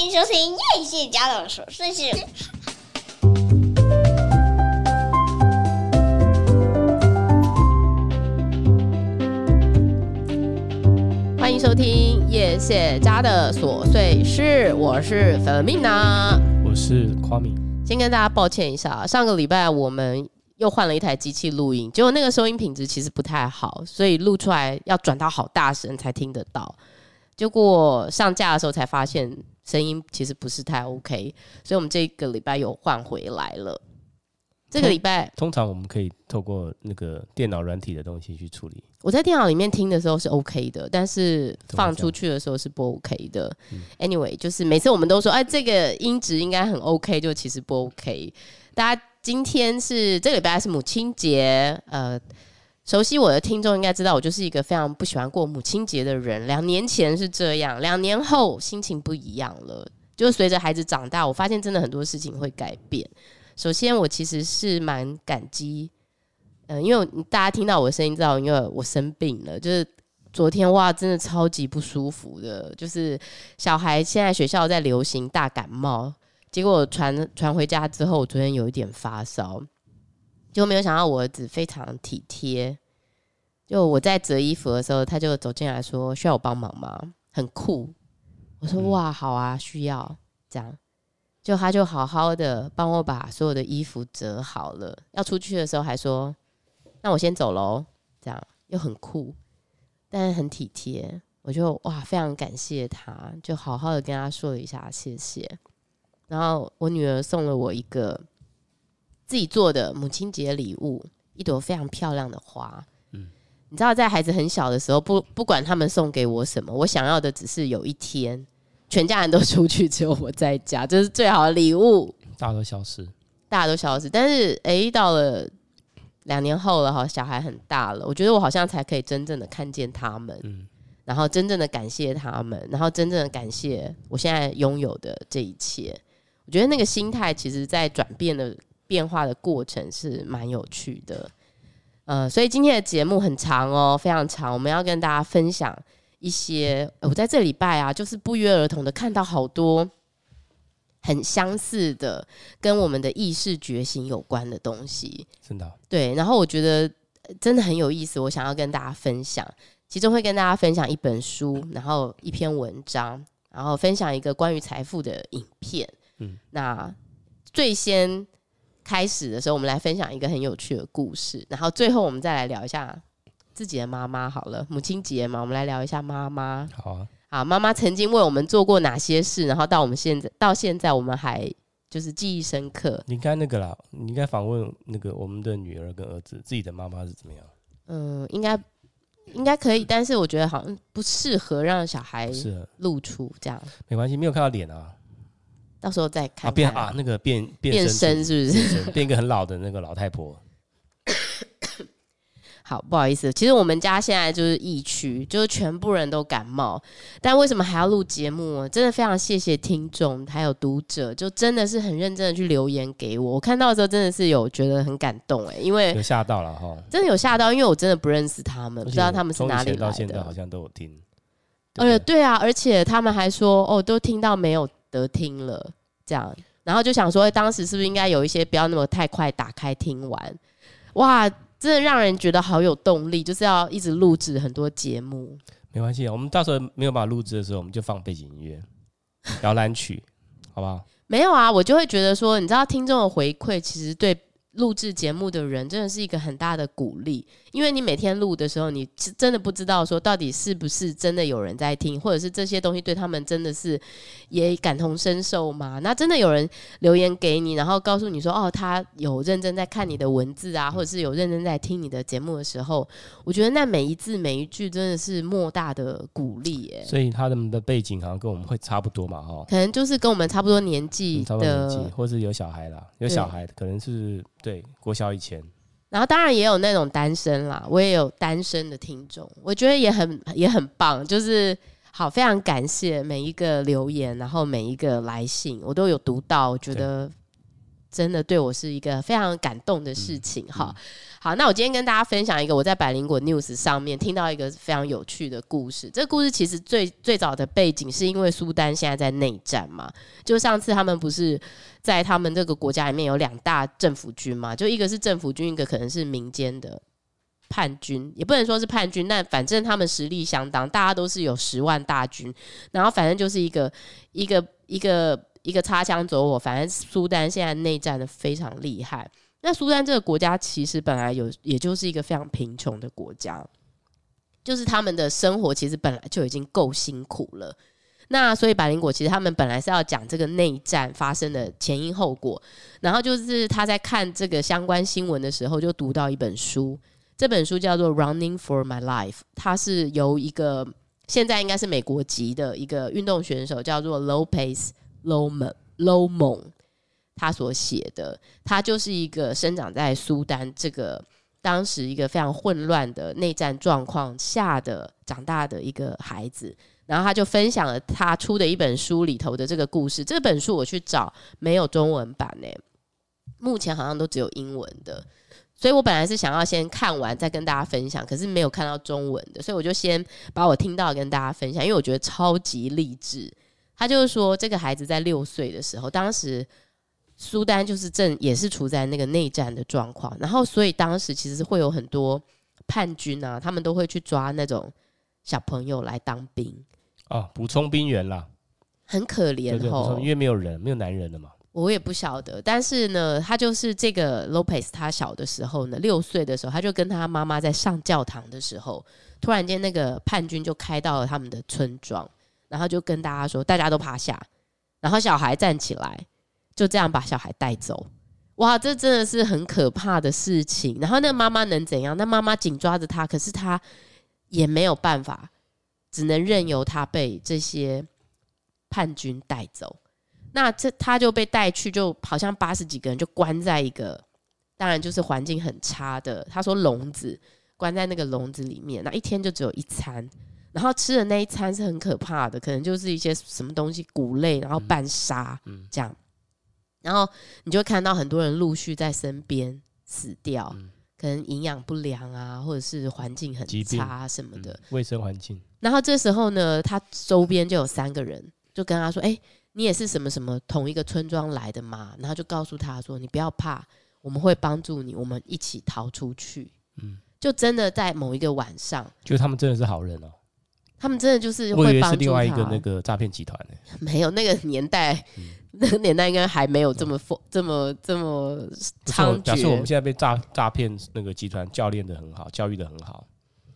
欢迎收听叶谢家的琐碎事。欢迎收听叶谢家的琐碎事，我是 Fermina，我是夸米。先跟大家抱歉一下，上个礼拜我们又换了一台机器录音，结果那个收音品质其实不太好，所以录出来要转到好大声才听得到。结果上架的时候才发现声音其实不是太 OK，所以我们这个礼拜又换回来了。这个礼拜通常我们可以透过那个电脑软体的东西去处理。我在电脑里面听的时候是 OK 的，但是放出去的时候是不 OK 的。Anyway，就是每次我们都说，哎，这个音质应该很 OK，就其实不 OK。大家今天是这个礼拜是母亲节，呃。熟悉我的听众应该知道，我就是一个非常不喜欢过母亲节的人。两年前是这样，两年后心情不一样了。就随着孩子长大，我发现真的很多事情会改变。首先，我其实是蛮感激，嗯、因为大家听到我的声音知道，因为我生病了。就是昨天哇，真的超级不舒服的，就是小孩现在学校在流行大感冒，结果传传回家之后，我昨天有一点发烧。就没有想到我儿子非常体贴，就我在折衣服的时候，他就走进来说：“需要我帮忙吗？”很酷。我说：“哇，好啊，需要。”这样，就他就好好的帮我把所有的衣服折好了。要出去的时候还说：“那我先走喽。”这样又很酷，但是很体贴。我就哇，非常感谢他，就好好的跟他说了一下谢谢。然后我女儿送了我一个。自己做的母亲节礼物，一朵非常漂亮的花。嗯，你知道，在孩子很小的时候，不不管他们送给我什么，我想要的只是有一天全家人都 出去，只有我在家，这是最好的礼物。大家都消失，大家都消失。但是，哎、欸，到了两年后了哈，小孩很大了，我觉得我好像才可以真正的看见他们，嗯，然后真正的感谢他们，然后真正的感谢我现在拥有的这一切。我觉得那个心态，其实在转变的。变化的过程是蛮有趣的，呃，所以今天的节目很长哦，非常长。我们要跟大家分享一些，呃，我在这礼拜啊，就是不约而同的看到好多很相似的，跟我们的意识觉醒有关的东西。真的？对。然后我觉得真的很有意思，我想要跟大家分享。其中会跟大家分享一本书，然后一篇文章，然后分享一个关于财富的影片。嗯，那最先。开始的时候，我们来分享一个很有趣的故事，然后最后我们再来聊一下自己的妈妈。好了，母亲节嘛，我们来聊一下妈妈。好啊，好，妈妈曾经为我们做过哪些事，然后到我们现在到现在，我们还就是记忆深刻。你应该那个啦，你应该访问那个我们的女儿跟儿子，自己的妈妈是怎么样？嗯，应该应该可以，但是我觉得好像不适合让小孩露出这样。没关系，没有看到脸啊。到时候再看，看啊，变啊，那个变变变身是不是？变一个很老的那个老太婆。好，不好意思，其实我们家现在就是疫区，就是全部人都感冒，但为什么还要录节目？真的非常谢谢听众还有读者，就真的是很认真的去留言给我。我看到的时候真的是有觉得很感动哎，因为有吓到了哈，真的有吓到，因为我真的不认识他们，不知道他们是哪里来的。到现在好像都有听，呃，对啊，而且他们还说哦，都听到没有。得听了，这样，然后就想说，当时是不是应该有一些不要那么太快打开听完？哇，真的让人觉得好有动力，就是要一直录制很多节目。没关系啊，我们到时候没有办法录制的时候，我们就放背景音乐、摇篮曲，好不好？没有啊，我就会觉得说，你知道，听众的回馈其实对。录制节目的人真的是一个很大的鼓励，因为你每天录的时候，你真的不知道说到底是不是真的有人在听，或者是这些东西对他们真的是也感同身受吗？那真的有人留言给你，然后告诉你说，哦，他有认真在看你的文字啊，或者是有认真在听你的节目的时候，我觉得那每一字每一句真的是莫大的鼓励耶。所以他们的背景好像跟我们会差不多嘛，哈，可能就是跟我们差不多年纪的，差不多年纪，或是有小孩啦，有小孩的可能是。对，国小以前，然后当然也有那种单身啦，我也有单身的听众，我觉得也很也很棒，就是好，非常感谢每一个留言，然后每一个来信，我都有读到，我觉得真的对我是一个非常感动的事情哈。好，那我今天跟大家分享一个我在百灵果 News 上面听到一个非常有趣的故事。这个故事其实最最早的背景是因为苏丹现在在内战嘛，就上次他们不是在他们这个国家里面有两大政府军嘛，就一个是政府军，一个可能是民间的叛军，也不能说是叛军，但反正他们实力相当，大家都是有十万大军，然后反正就是一个一个一个。一个擦枪走火，反正苏丹现在内战的非常厉害。那苏丹这个国家其实本来有，也就是一个非常贫穷的国家，就是他们的生活其实本来就已经够辛苦了。那所以百灵果其实他们本来是要讲这个内战发生的前因后果，然后就是他在看这个相关新闻的时候，就读到一本书，这本书叫做《Running for My Life》，它是由一个现在应该是美国籍的一个运动选手叫做 Lopez。Lom Lom，他所写的，他就是一个生长在苏丹这个当时一个非常混乱的内战状况下的长大的一个孩子，然后他就分享了他出的一本书里头的这个故事。这本书我去找没有中文版呢，目前好像都只有英文的，所以我本来是想要先看完再跟大家分享，可是没有看到中文的，所以我就先把我听到跟大家分享，因为我觉得超级励志。他就是说，这个孩子在六岁的时候，当时苏丹就是正也是处在那个内战的状况，然后所以当时其实会有很多叛军啊，他们都会去抓那种小朋友来当兵啊，补充兵员啦，很可怜哦，因为没有人，没有男人了嘛。我也不晓得，但是呢，他就是这个 Lopez，他小的时候呢，六岁的时候，他就跟他妈妈在上教堂的时候，突然间那个叛军就开到了他们的村庄。然后就跟大家说，大家都趴下，然后小孩站起来，就这样把小孩带走。哇，这真的是很可怕的事情。然后那妈妈能怎样？那妈妈紧抓着他，可是他也没有办法，只能任由他被这些叛军带走。那这他就被带去，就好像八十几个人就关在一个，当然就是环境很差的。他说笼子，关在那个笼子里面，那一天就只有一餐。然后吃的那一餐是很可怕的，可能就是一些什么东西谷类，然后拌沙，嗯，这样，然后你就看到很多人陆续在身边死掉，嗯，可能营养不良啊，或者是环境很差什么的，嗯，卫生环境。然后这时候呢，他周边就有三个人就跟他说：“哎，你也是什么什么同一个村庄来的吗？”然后就告诉他说：“你不要怕，我们会帮助你，我们一起逃出去。”嗯，就真的在某一个晚上，就他们真的是好人哦。他们真的就是会帮助另外一个那个诈骗集团呢？没有，那个年代，嗯、那个年代应该还没有这么疯、嗯，这么这么猖獗。假设我们现在被诈诈骗那个集团教练的很好，教育的很好，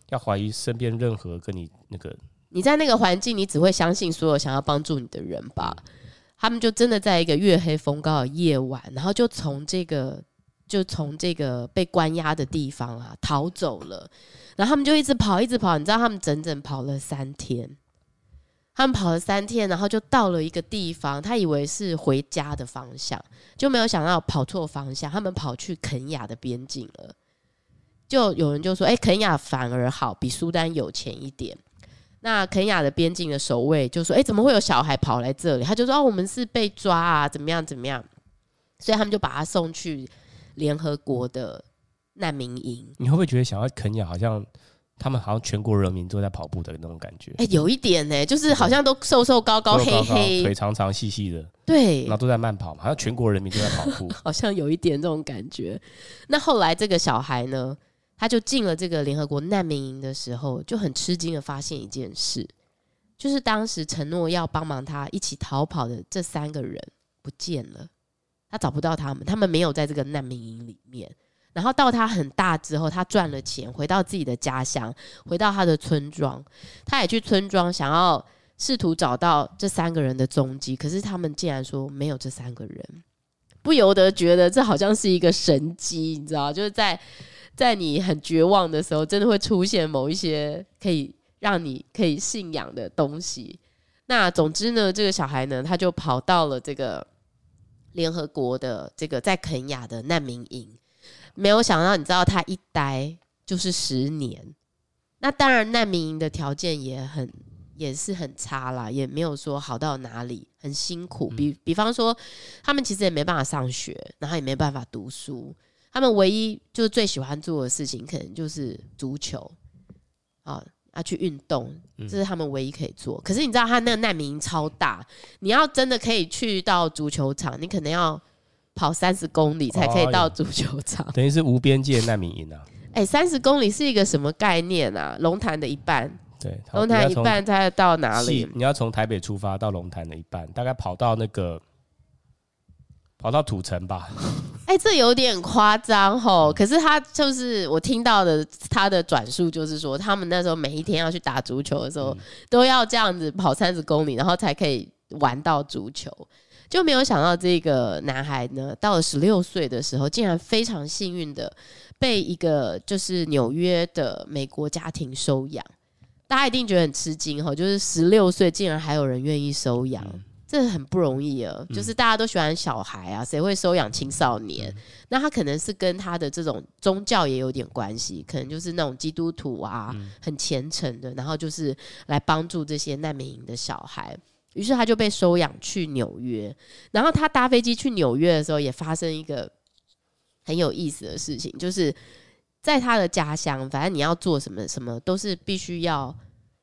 要怀疑身边任何跟你那个，你在那个环境，你只会相信所有想要帮助你的人吧？他们就真的在一个月黑风高的夜晚，然后就从这个就从这个被关押的地方啊逃走了。然后他们就一直跑，一直跑。你知道他们整整跑了三天，他们跑了三天，然后就到了一个地方。他以为是回家的方向，就没有想到跑错方向。他们跑去肯亚的边境了。就有人就说：“哎，肯亚反而好，比苏丹有钱一点。”那肯亚的边境的守卫就说：“哎，怎么会有小孩跑来这里？”他就说：“哦，我们是被抓啊，怎么样怎么样？”所以他们就把他送去联合国的。难民营，你会不会觉得想要肯亚好像他们好像全国人民都在跑步的那种感觉？哎、欸，有一点呢、欸，就是好像都瘦瘦高高、黑黑、腿长长、细细的，对，然后都在慢跑，好像全国人民都在跑步，好像有一点这种感觉。那后来这个小孩呢，他就进了这个联合国难民营的时候，就很吃惊的发现一件事，就是当时承诺要帮忙他一起逃跑的这三个人不见了，他找不到他们，他们没有在这个难民营里面。然后到他很大之后，他赚了钱，回到自己的家乡，回到他的村庄，他也去村庄想要试图找到这三个人的踪迹，可是他们竟然说没有这三个人，不由得觉得这好像是一个神迹，你知道，就是在在你很绝望的时候，真的会出现某一些可以让你可以信仰的东西。那总之呢，这个小孩呢，他就跑到了这个联合国的这个在肯亚的难民营。没有想到，你知道他一待就是十年。那当然，难民营的条件也很也是很差啦，也没有说好到哪里，很辛苦。嗯、比比方说，他们其实也没办法上学，然后也没办法读书。他们唯一就是最喜欢做的事情，可能就是足球啊，要去运动，这是他们唯一可以做。嗯、可是你知道，他那个难民营超大，你要真的可以去到足球场，你可能要跑三十公里才可以到足球场，哦、等于是无边界难民营啊。哎、欸，三十公里是一个什么概念啊？龙潭的一半。对，龙潭一半，才到哪里？你要从台北出发到龙潭的一半，大概跑到那个跑到土城吧。哎、欸，这有点夸张吼。可是他就是我听到的，他的转述就是说，他们那时候每一天要去打足球的时候，嗯、都要这样子跑三十公里，然后才可以玩到足球。就没有想到这个男孩呢，到了十六岁的时候，竟然非常幸运的被一个就是纽约的美国家庭收养。大家一定觉得很吃惊哈，就是十六岁竟然还有人愿意收养，嗯、这很不容易啊。嗯、就是大家都喜欢小孩啊，谁会收养青少年？嗯、那他可能是跟他的这种宗教也有点关系，可能就是那种基督徒啊，嗯、很虔诚的，然后就是来帮助这些难民营的小孩。于是他就被收养去纽约，然后他搭飞机去纽约的时候，也发生一个很有意思的事情，就是。在他的家乡，反正你要做什么什么，都是必须要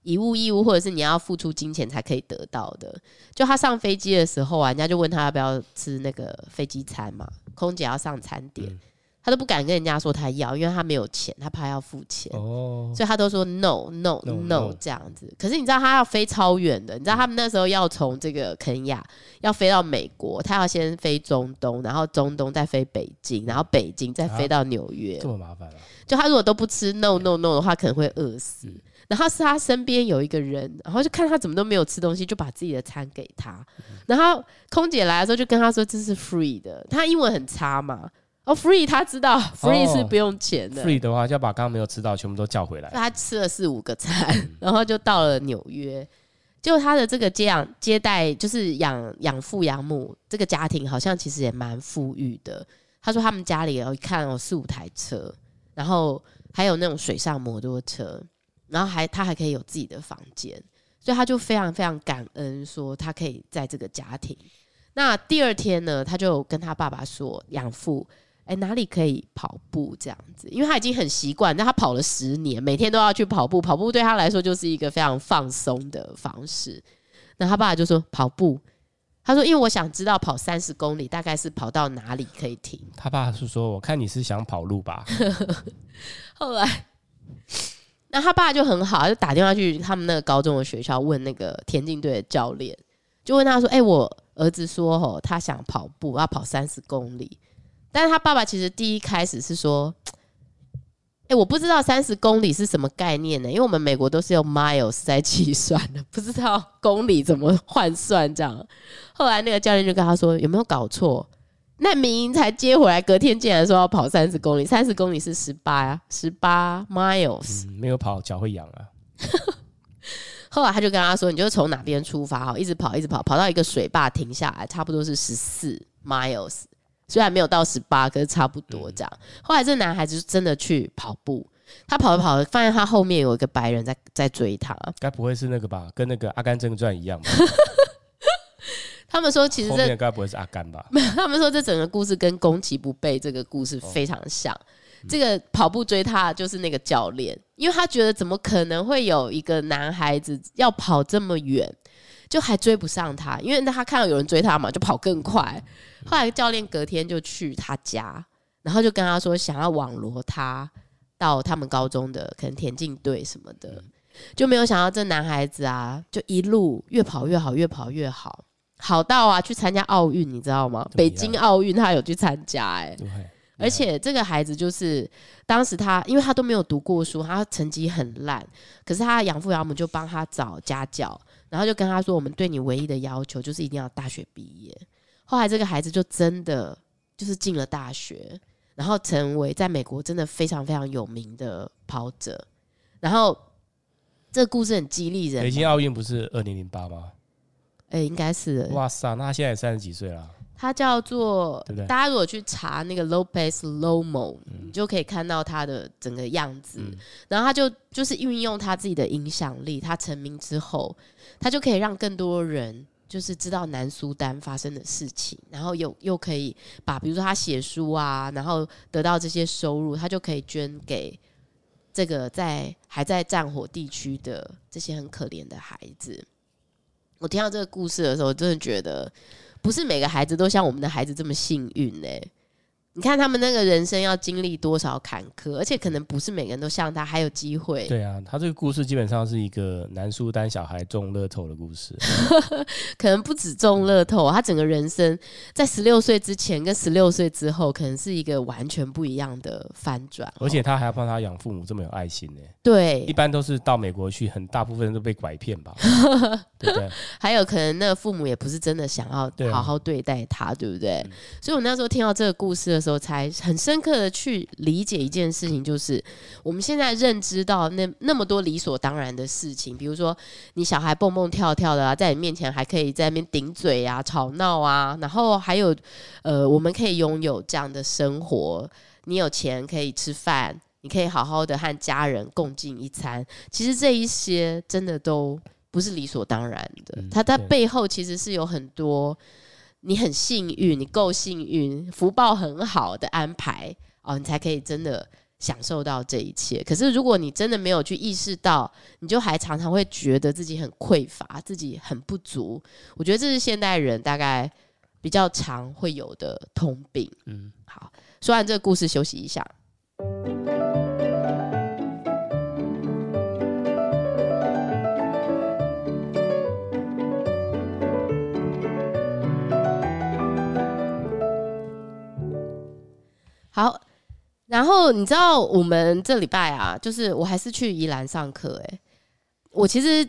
以物易物，或者是你要付出金钱才可以得到的。就他上飞机的时候啊，人家就问他要不要吃那个飞机餐嘛，空姐要上餐点。嗯他都不敢跟人家说他要，因为他没有钱，他怕要付钱，哦、所以他都说 no no no, no 这样子。可是你知道他要飞超远的，你知道他们那时候要从这个肯亚要飞到美国，他要先飞中东，然后中东再飞北京，然后北京再飞到纽约，啊、这么麻烦啊！就他如果都不吃 no no no 的话，可能会饿死。嗯、然后是他身边有一个人，然后就看他怎么都没有吃东西，就把自己的餐给他。然后空姐来的时候就跟他说这是 free 的，他英文很差嘛。哦，free，他知道 free 是不用钱的。free 的话，就要把刚刚没有吃到全部都叫回来。他吃了四五个餐，然后就到了纽约。就他的这个接养接待，就是养养父养母这个家庭，好像其实也蛮富裕的。他说他们家里有一看有四五台车，然后还有那种水上摩托车，然后还他还可以有自己的房间，所以他就非常非常感恩，说他可以在这个家庭。那第二天呢，他就跟他爸爸说，养父。哎，哪里可以跑步这样子？因为他已经很习惯，但他跑了十年，每天都要去跑步。跑步对他来说就是一个非常放松的方式。那他爸爸就说跑步，他说因为我想知道跑三十公里大概是跑到哪里可以停。他爸是说，我看你是想跑路吧。后来，那他爸就很好，就打电话去他们那个高中的学校问那个田径队的教练，就问他说：“哎，我儿子说哦，他想跑步，要跑三十公里。”但是他爸爸其实第一开始是说，哎、我不知道三十公里是什么概念呢？因为我们美国都是用 miles 在计算的，不知道公里怎么换算这样。后来那个教练就跟他说，有没有搞错？难民营才接回来，隔天竟然说要跑三十公里，三十公里是十八呀，十八 miles，嗯，没有跑脚会痒啊。后来他就跟他说，你就从哪边出发哈，一直跑，一直跑，跑到一个水坝停下来，差不多是十四 miles。虽然没有到十八，可是差不多这样。嗯、后来这男孩子就真的去跑步，他跑着跑着，发现他后面有一个白人在在追他。该不会是那个吧？跟那个《阿甘正传》一样吧？他们说其实这该不会是阿甘吧？他们说这整个故事跟攻其不备这个故事非常像。这个跑步追他的就是那个教练，因为他觉得怎么可能会有一个男孩子要跑这么远？就还追不上他，因为他看到有人追他嘛，就跑更快。后来教练隔天就去他家，然后就跟他说想要网罗他到他们高中的可能田径队什么的，就没有想到这男孩子啊，就一路越跑越好，越跑越好，好到啊去参加奥运，你知道吗？北京奥运他有去参加，哎，而且这个孩子就是当时他，因为他都没有读过书，他成绩很烂，可是他养父养母就帮他找家教。然后就跟他说：“我们对你唯一的要求就是一定要大学毕业。”后来这个孩子就真的就是进了大学，然后成为在美国真的非常非常有名的跑者。然后这个故事很激励人。北京奥运不是二零零八吗？哎，应该是。哇塞，那他现在也三十几岁了。他叫做，对对？大家如果去查那个 Lopez Lomo，、嗯、你就可以看到他的整个样子。嗯、然后他就就是运用他自己的影响力，他成名之后，他就可以让更多人就是知道南苏丹发生的事情，然后又又可以把比如说他写书啊，然后得到这些收入，他就可以捐给这个在还在战火地区的这些很可怜的孩子。我听到这个故事的时候，真的觉得。不是每个孩子都像我们的孩子这么幸运呢、你看他们那个人生要经历多少坎坷，而且可能不是每个人都像他还有机会。对啊，他这个故事基本上是一个南苏丹小孩中乐透的故事，可能不止中乐透，他整个人生在十六岁之前跟十六岁之后，可能是一个完全不一样的翻转。而且他还要帮他养父母，这么有爱心呢、欸。对，一般都是到美国去，很大部分人都被拐骗吧，对不对？还有可能那个父母也不是真的想要好好对待他，对，不对？嗯、所以我那时候听到这个故事的时候，才很深刻的去理解一件事情，就是我们现在认知到那那么多理所当然的事情，比如说你小孩蹦蹦跳跳的啊，在你面前还可以在那边顶嘴啊、吵闹啊，然后还有呃，我们可以拥有这样的生活，你有钱可以吃饭，你可以好好的和家人共进一餐。其实这一些真的都不是理所当然的，它、它背后其实是有很多。你很幸运，你够幸运，福报很好的安排哦，你才可以真的享受到这一切。可是如果你真的没有去意识到，你就还常常会觉得自己很匮乏，自己很不足。我觉得这是现代人大概比较常会有的通病。嗯，好，说完这个故事，休息一下。好，然后你知道我们这礼拜啊，就是我还是去宜兰上课哎。我其实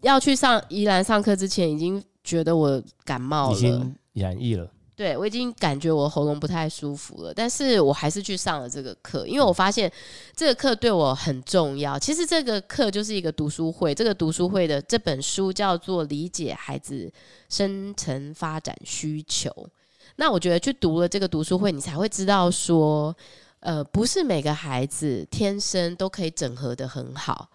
要去上宜兰上课之前，已经觉得我感冒了，已经染疫了。对，我已经感觉我喉咙不太舒服了，但是我还是去上了这个课，因为我发现这个课对我很重要。其实这个课就是一个读书会，这个读书会的这本书叫做《理解孩子深层发展需求》。那我觉得去读了这个读书会，你才会知道说，呃，不是每个孩子天生都可以整合的很好，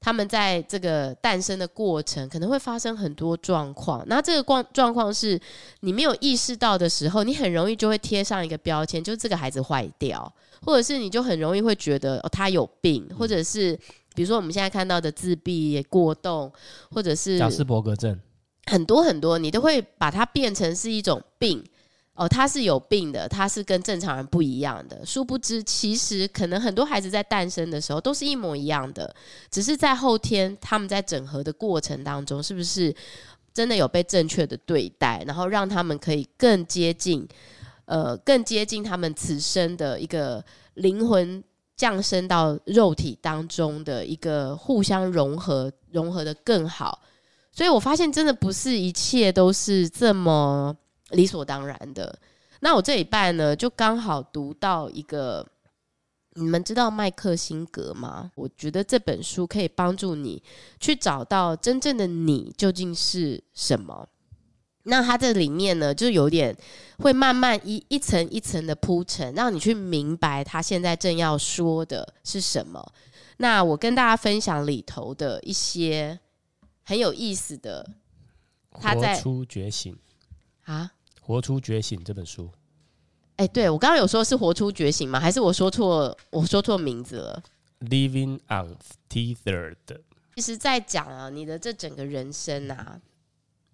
他们在这个诞生的过程可能会发生很多状况。那这个状状况是你没有意识到的时候，你很容易就会贴上一个标签，就是这个孩子坏掉，或者是你就很容易会觉得哦，他有病，或者是比如说我们现在看到的自闭、过动，或者是贾斯伯格症，很多很多，你都会把它变成是一种病。哦，他是有病的，他是跟正常人不一样的。殊不知，其实可能很多孩子在诞生的时候都是一模一样的，只是在后天他们在整合的过程当中，是不是真的有被正确的对待，然后让他们可以更接近，呃，更接近他们此生的一个灵魂降生到肉体当中的一个互相融合，融合得更好。所以我发现，真的不是一切都是这么。理所当然的。那我这一半呢，就刚好读到一个，你们知道麦克辛格吗？我觉得这本书可以帮助你去找到真正的你究竟是什么。那它这里面呢，就有点会慢慢一一层一层的铺陈，让你去明白他现在正要说的是什么。那我跟大家分享里头的一些很有意思的，他在出觉醒啊。活出觉醒这本书，哎、欸，对，我刚刚有说是活出觉醒吗？还是我说错？我说错名字了。Living on Tethered 其实，在讲啊，你的这整个人生啊，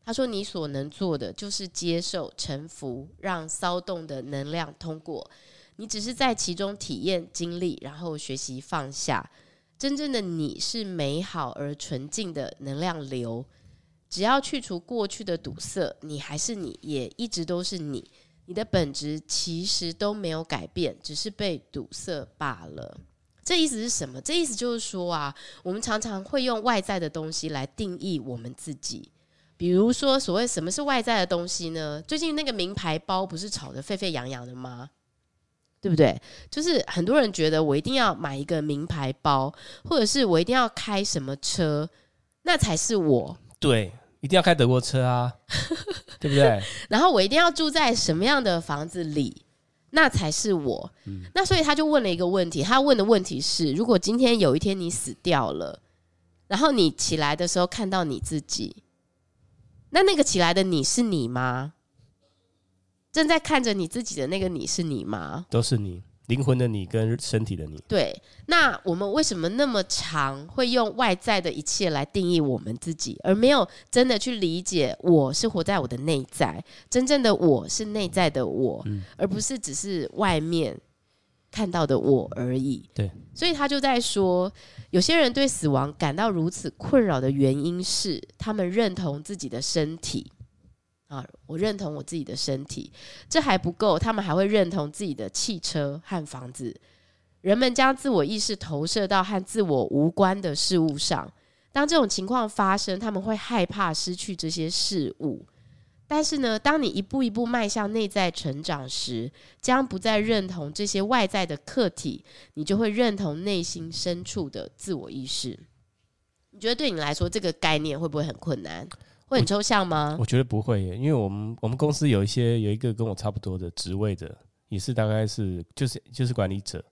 他说你所能做的就是接受、臣服，让骚动的能量通过。你只是在其中体验、经历，然后学习放下。真正的你是美好而纯净的能量流。只要去除过去的堵塞，你还是你，也一直都是你。你的本质其实都没有改变，只是被堵塞罢了。这意思是什么？这意思就是说啊，我们常常会用外在的东西来定义我们自己。比如说，所谓什么是外在的东西呢？最近那个名牌包不是炒得沸沸扬扬的吗？对不对？就是很多人觉得我一定要买一个名牌包，或者是我一定要开什么车，那才是我。对。一定要开德国车啊，对不对？然后我一定要住在什么样的房子里，那才是我。嗯、那所以他就问了一个问题，他问的问题是：如果今天有一天你死掉了，然后你起来的时候看到你自己，那那个起来的你是你吗？正在看着你自己的那个你是你吗？都是你。灵魂的你跟身体的你，对。那我们为什么那么长会用外在的一切来定义我们自己，而没有真的去理解我是活在我的内在，真正的我是内在的我，嗯、而不是只是外面看到的我而已。对。所以他就在说，有些人对死亡感到如此困扰的原因是，他们认同自己的身体。啊，我认同我自己的身体，这还不够，他们还会认同自己的汽车和房子。人们将自我意识投射到和自我无关的事物上，当这种情况发生，他们会害怕失去这些事物。但是呢，当你一步一步迈向内在成长时，将不再认同这些外在的客体，你就会认同内心深处的自我意识。你觉得对你来说，这个概念会不会很困难？会很抽象吗？我，我觉得不会耶，因为我们我们公司有一些有一个跟我差不多的职位的，也是大概是就是就是管理者，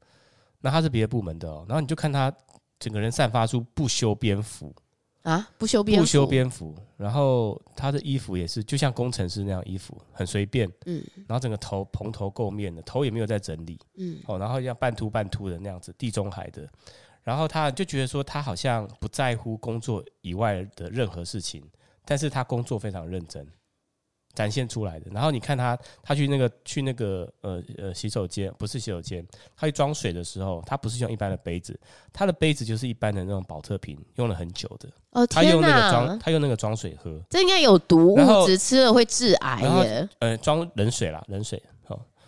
那他是别的部门的哦，然后你就看他整个人散发出不修边幅啊，不修边幅，不修边幅，然后他的衣服也是就像工程师那样衣服，很随便，嗯，然后整个头蓬头垢面的，头也没有在整理，嗯，哦，然后像半秃半秃的那样子，地中海的，然后他就觉得说他好像不在乎工作以外的任何事情。但是他工作非常认真，展现出来的。然后你看他，他去那个去那个呃呃洗手间，不是洗手间，他去装水的时候，他不是用一般的杯子，他的杯子就是一般的那种保特瓶，用了很久的。哦，他用那个装，他用那个装水喝，这应该有毒物质，吃了会致癌耶。呃，装冷水啦，冷水。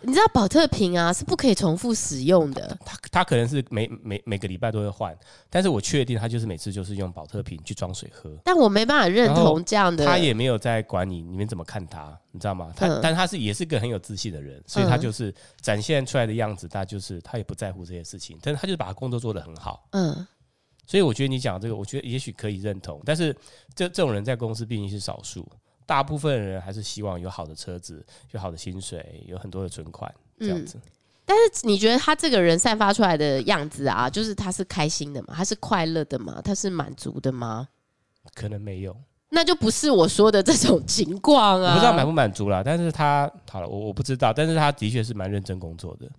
你知道宝特瓶啊是不可以重复使用的，他他可能是每每每个礼拜都会换，但是我确定他就是每次就是用宝特瓶去装水喝。但我没办法认同这样的，他也没有在管你你们怎么看他，你知道吗？他、嗯、但他是也是个很有自信的人，所以他就是展现出来的样子，他就是他也不在乎这些事情，但是他就是把他工作做得很好。嗯，所以我觉得你讲这个，我觉得也许可以认同，但是这这种人在公司毕竟是少数。大部分人还是希望有好的车子，有好的薪水，有很多的存款这样子。嗯，但是你觉得他这个人散发出来的样子啊，就是他是开心的吗？他是快乐的吗？他是满足的吗？可能没有，那就不是我说的这种情况啊。我不知道满不满足啦，但是他好了，我我不知道，但是他的确是蛮认真工作的。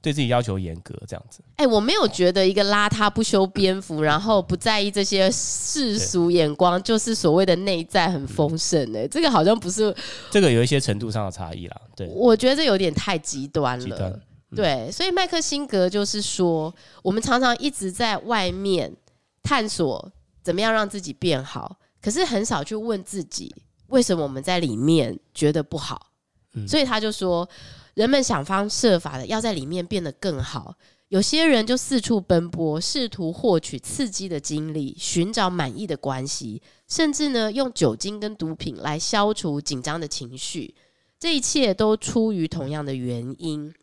对自己要求严格，这样子。哎、欸，我没有觉得一个邋遢、不修边幅，然后不在意这些世俗眼光，就是所谓的内在很丰盛。哎，这个好像不是。这个有一些程度上的差异啦。对，我觉得这有点太极端了。极端。嗯、对，所以麦克辛格就是说，我们常常一直在外面探索怎么样让自己变好，可是很少去问自己，为什么我们在里面觉得不好。嗯、所以他就说。人们想方设法的要在里面变得更好，有些人就四处奔波，试图获取刺激的经历，寻找满意的关系，甚至呢用酒精跟毒品来消除紧张的情绪。这一切都出于同样的原因。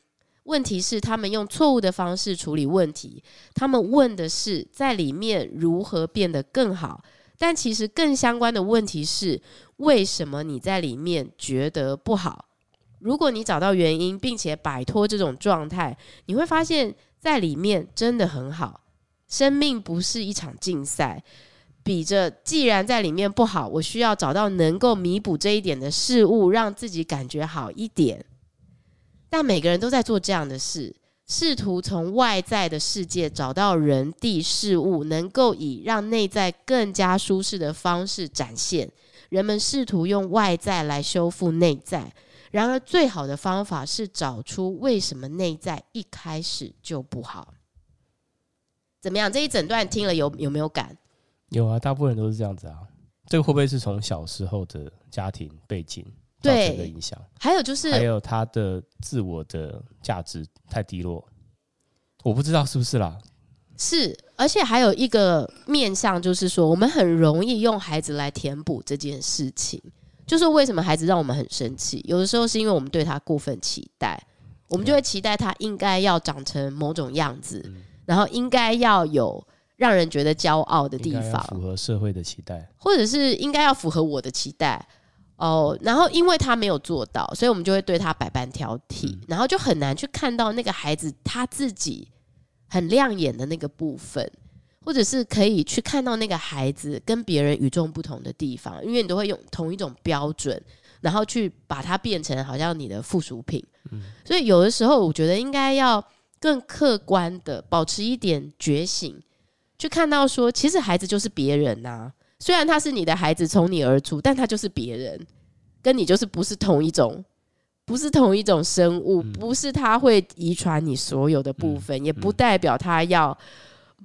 问题是他们用错误的方式处理问题。他们问的是在里面如何变得更好，但其实更相关的问题是为什么你在里面觉得不好？如果你找到原因，并且摆脱这种状态，你会发现在里面真的很好。生命不是一场竞赛，比着既然在里面不好，我需要找到能够弥补这一点的事物，让自己感觉好一点。但每个人都在做这样的事，试图从外在的世界找到人、地、事物，能够以让内在更加舒适的方式展现。人们试图用外在来修复内在。然而，最好的方法是找出为什么内在一开始就不好。怎么样？这一整段听了有有没有感？有啊，大部分人都是这样子啊。这个会不会是从小时候的家庭背景造成的影响？还有就是，还有他的自我的价值太低落，我不知道是不是啦。是，而且还有一个面向，就是说，我们很容易用孩子来填补这件事情。就是为什么孩子让我们很生气？有的时候是因为我们对他过分期待，我们就会期待他应该要长成某种样子，嗯、然后应该要有让人觉得骄傲的地方，符合社会的期待，或者是应该要符合我的期待。哦，然后因为他没有做到，所以我们就会对他百般挑剔，嗯、然后就很难去看到那个孩子他自己很亮眼的那个部分，或者是可以去看到那个孩子跟别人与众不同的地方，因为你都会用同一种标准，然后去把它变成好像你的附属品。嗯、所以有的时候我觉得应该要更客观的保持一点觉醒，去看到说，其实孩子就是别人呐、啊。虽然他是你的孩子，从你而出，但他就是别人，跟你就是不是同一种，不是同一种生物，嗯、不是他会遗传你所有的部分，嗯、也不代表他要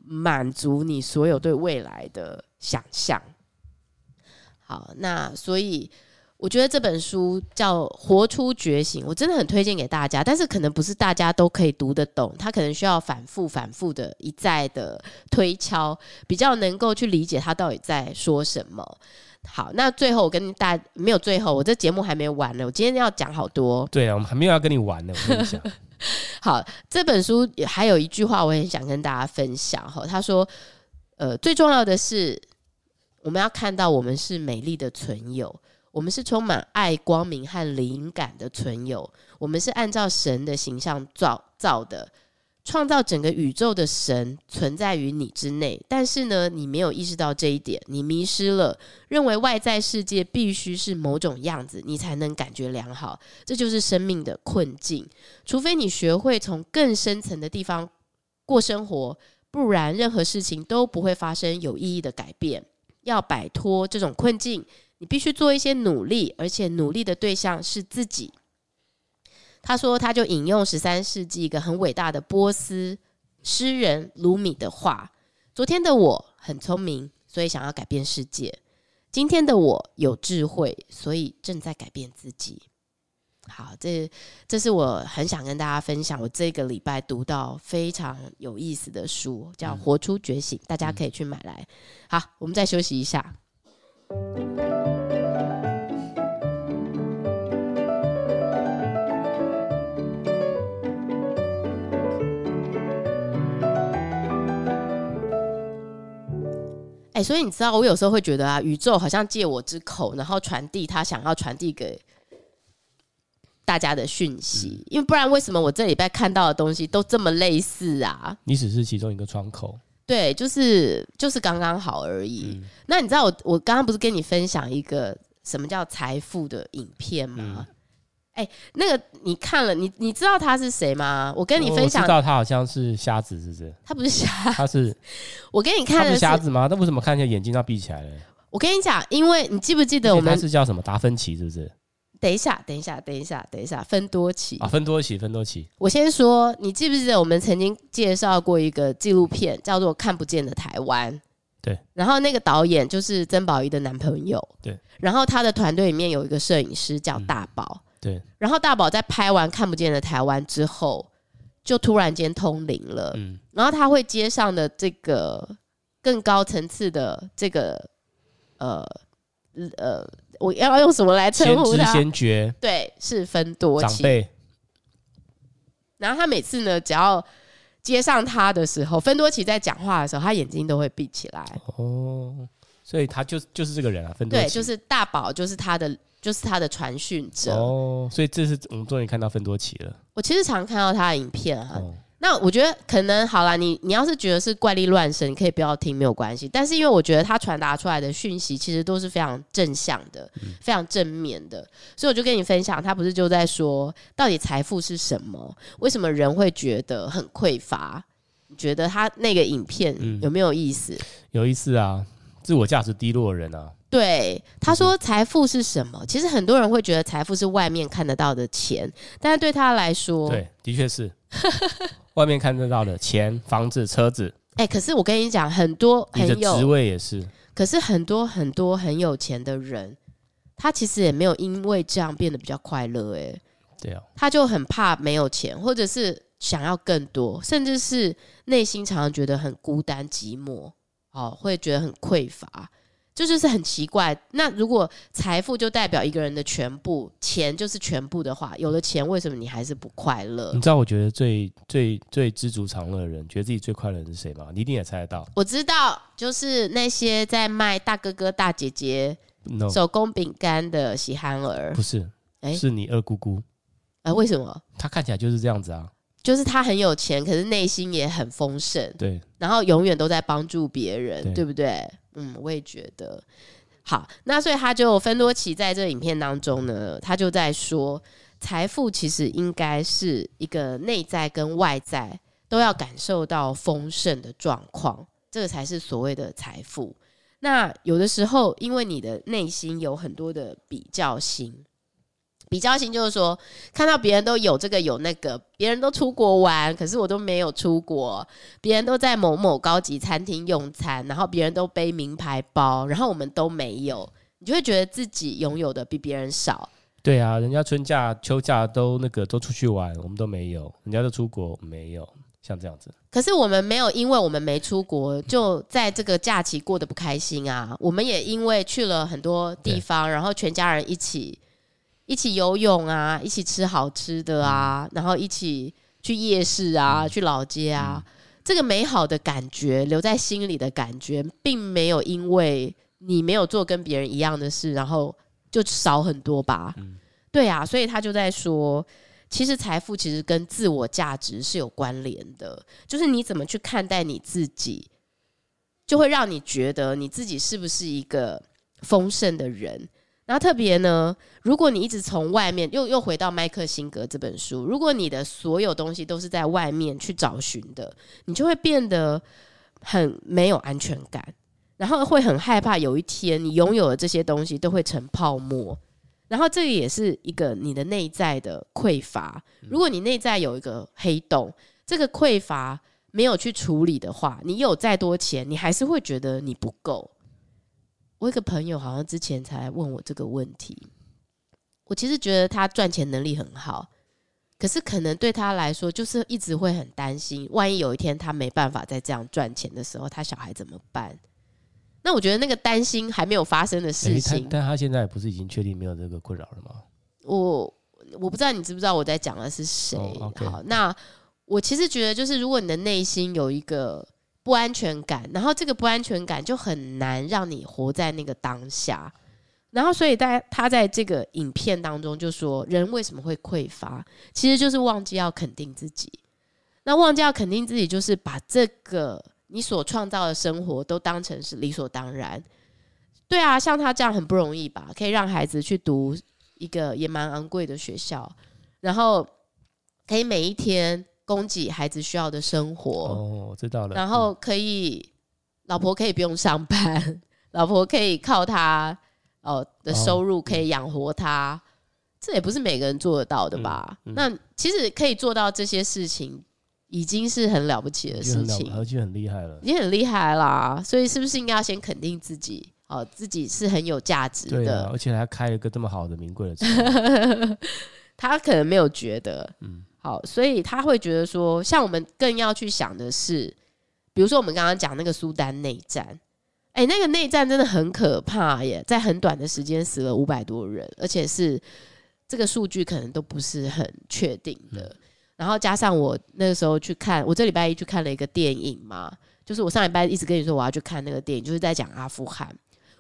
满足你所有对未来的想象。好，那所以。我觉得这本书叫《活出觉醒》，我真的很推荐给大家。但是可能不是大家都可以读得懂，他可能需要反复、反复的一再的推敲，比较能够去理解他到底在说什么。好，那最后我跟大没有最后，我这节目还没完呢。我今天要讲好多。对啊，我们还没有要跟你玩呢。我跟你讲，好，这本书还有一句话，我也想跟大家分享哈。他说：“呃，最重要的是，我们要看到我们是美丽的存有。”我们是充满爱、光明和灵感的存有。我们是按照神的形象造造的，创造整个宇宙的神存在于你之内。但是呢，你没有意识到这一点，你迷失了，认为外在世界必须是某种样子，你才能感觉良好。这就是生命的困境。除非你学会从更深层的地方过生活，不然任何事情都不会发生有意义的改变。要摆脱这种困境。你必须做一些努力，而且努力的对象是自己。他说，他就引用十三世纪一个很伟大的波斯诗人鲁米的话：“昨天的我很聪明，所以想要改变世界；今天的我有智慧，所以正在改变自己。”好，这这是我很想跟大家分享，我这个礼拜读到非常有意思的书，叫《活出觉醒》，大家可以去买来。好，我们再休息一下。欸，所以你知道，我有时候会觉得啊，宇宙好像借我之口，然后传递他想要传递给大家的讯息。嗯，因为不然，为什么我这礼拜看到的东西都这么类似啊？你只是其中一个窗口。对，就是就是刚刚好而已。嗯，那你知道我我刚刚不是跟你分享一个什么叫财富的影片吗？哎，那个你看了，你你知道他是谁吗？我跟你分享，我知道他好像是瞎子，是不是？他不是瞎，他是 我给你看的是瞎子吗？那为什么看起来眼睛要闭起来了？我跟你讲，因为你记不记得我们是叫什么达芬奇，是不是？等一下，等一下，等一下，等一下，分多奇啊，芬多奇，分多奇。我先说，你记不记得我们曾经介绍过一个纪录片，叫做《看不见的台湾》？对。然后那个导演就是曾宝仪的男朋友。对。然后他的团队里面有一个摄影师叫大宝。嗯。对。然后大宝在拍完《看不见的台湾》之后，就突然间通灵了。嗯。然后他会接上的这个更高层次的这个呃呃。我要用什么来称呼他？先知先觉，对，是芬多奇长辈。然后他每次呢，只要接上他的时候，芬多奇在讲话的时候，他眼睛都会闭起来。哦，所以他就就是这个人啊，芬多奇。对，就是大宝，就是他的，就是他的传讯者。哦，所以这是我们终于看到芬多奇了。我其实常看到他的影片哈。哦那我觉得可能好啦，你你要是觉得是怪力乱神，你可以不要听，没有关系。但是因为我觉得他传达出来的讯息其实都是非常正向的，嗯、非常正面的，所以我就跟你分享，他不是就在说，到底财富是什么？为什么人会觉得很匮乏？你觉得他那个影片有没有意思？嗯、有意思啊，自我价值低落的人啊。对，他说财富是什么？其实很多人会觉得财富是外面看得到的钱，但是对他来说，对，的确是。外面看得到的钱、房子、车子，哎、欸，可是我跟你讲，很多很有职位也是。可是很多很多很有钱的人，他其实也没有因为这样变得比较快乐。哎，对啊，他就很怕没有钱，或者是想要更多，甚至是内心常常觉得很孤单寂寞，哦，会觉得很匮乏。这就，就是很奇怪。那如果财富就代表一个人的全部，钱就是全部的话，有了钱，为什么你还是不快乐？你知道，我觉得最最最知足常乐的人，觉得自己最快乐的人是谁吗？你一定也猜得到。我知道，就是那些在卖大哥哥大姐姐 No，手工饼干的喜憨儿不是，哎，是你二姑姑。啊？为什么？她看起来就是这样子啊，就是他很有钱，可是内心也很丰盛。对，然后永远都在帮助别人，对，对不对？嗯，我也觉得。好，那所以他就芬多奇在这个影片当中呢，他就在说，财富其实应该是一个内在跟外在都要感受到丰盛的状况，这个才是所谓的财富。那有的时候，因为你的内心有很多的比较心。比较心就是说，看到别人都有这个有那个，别人都出国玩，可是我都没有出国；别人都在某某高级餐厅用餐，然后别人都背名牌包，然后我们都没有，你就会觉得自己拥有的比别人少。对啊，人家春假、秋假都那个都出去玩，我们都没有；人家都出国，没有，像这样子。可是我们没有，因为我们没出国，就在这个假期过得不开心啊。我们也因为去了很多地方，然后全家人一起。一起游泳啊，一起吃好吃的啊，嗯、然后一起去夜市啊，嗯、去老街啊，嗯、这个美好的感觉留在心里的感觉，并没有因为你没有做跟别人一样的事，然后就少很多吧？嗯、对啊，所以他就在说，其实财富其实跟自我价值是有关联的，就是你怎么去看待你自己，就会让你觉得你自己是不是一个丰盛的人。然后特别呢，如果你一直从外面又又回到麦克辛格这本书，如果你的所有东西都是在外面去找寻的，你就会变得很没有安全感，然后会很害怕有一天你拥有的这些东西都会成泡沫，然后这个也是一个你的内在的匮乏。如果你内在有一个黑洞，这个匮乏没有去处理的话，你有再多钱，你还是会觉得你不够。我一个朋友好像之前才问我这个问题，我其实觉得他赚钱能力很好，可是可能对他来说，就是一直会很担心，万一有一天他没办法再这样赚钱的时候，他小孩怎么办？那我觉得那个担心还没有发生的事情，欸、但他现在不是已经确定没有这个困扰了吗？我我不知道你知不知道我在讲的是谁？好，那我其实觉得，就是如果你的内心有一个。不安全感，然后这个不安全感就很难让你活在那个当下，然后所以大家他在这个影片当中就说，人为什么会匮乏，其实就是忘记要肯定自己。那忘记要肯定自己，就是把这个你所创造的生活都当成是理所当然。对啊，像他这样很不容易吧？可以让孩子去读一个也蛮昂贵的学校，然后可以每一天。供给孩子需要的生活哦，我知道了。然后可以，嗯、老婆可以不用上班，老婆可以靠他哦的收入可以养活他，这也不是每个人做得到的吧？嗯嗯、那其实可以做到这些事情，已经是很了不起的事情，而且很厉害了，已经很厉害啦。所以是不是应该要先肯定自己？哦，自己是很有价值的，对啊，而且还开了一个这么好的名贵的车，他可能没有觉得，嗯。好，所以他会觉得说，像我们更要去想的是，比如说我们刚刚讲那个苏丹内战，哎，那个内战真的很可怕耶，在很短的时间死了五百多人，而且是这个数据可能都不是很确定的。嗯、然后加上我那个时候去看，我这礼拜一去看了一个电影嘛，就是我上礼拜一直跟你说我要去看那个电影，就是在讲阿富汗。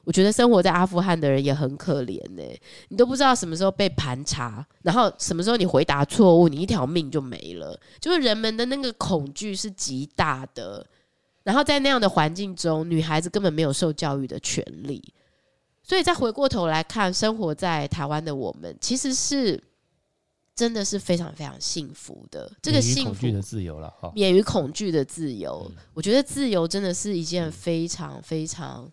我觉得生活在阿富汗的人也很可怜呢、欸，你都不知道什么时候被盘查，然后什么时候你回答错误，你一条命就没了。就是人们的那个恐惧是极大的，然后在那样的环境中，女孩子根本没有受教育的权利。所以再回过头来看，生活在台湾的我们，其实是真的是非常非常幸福的。这个幸福的自由了，免于恐惧的自由。我觉得自由真的是一件非常非常。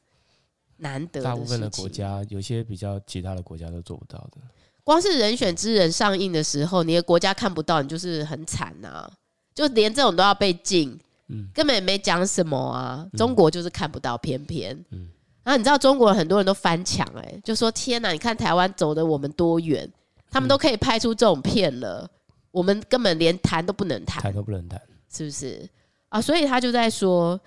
难得，大部分的国家，有些比较其他的国家都做不到的。光是人选之人上映的时候，你的国家看不到，你就是很惨呐、啊。就连这种都要被禁，嗯，根本也没讲什么啊。中国就是看不到，偏偏，嗯。然后你知道中国很多人都翻墙，哎，就说天哪，你看台湾走的我们多远，他们都可以拍出这种片了，我们根本连谈都不能谈，谈都不能谈，是不是啊？所以他就在说，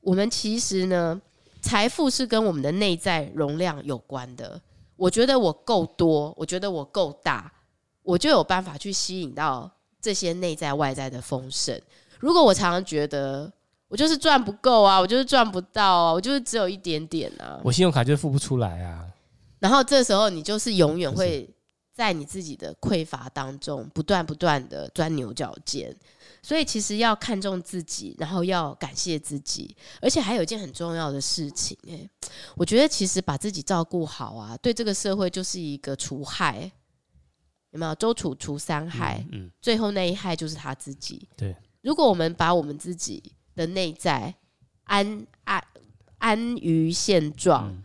我们其实呢。财富是跟我们的内在容量有关的。我觉得我够多，我觉得我够大，我就有办法去吸引到这些内在外在的丰盛。如果我常常觉得我就是赚不够啊，我就是赚不到啊，我就是只有一点点啊，我信用卡就付不出来啊。然后这时候你就是永远会在你自己的匮乏当中不断不断的钻牛角尖。所以其实要看重自己，然后要感谢自己，而且还有一件很重要的事情，哎，我觉得其实把自己照顾好啊，对这个社会就是一个除害，有没有？周楚除三害，嗯，嗯，最后那一害就是他自己。对，如果我们把我们自己的内在安安安于现状，嗯，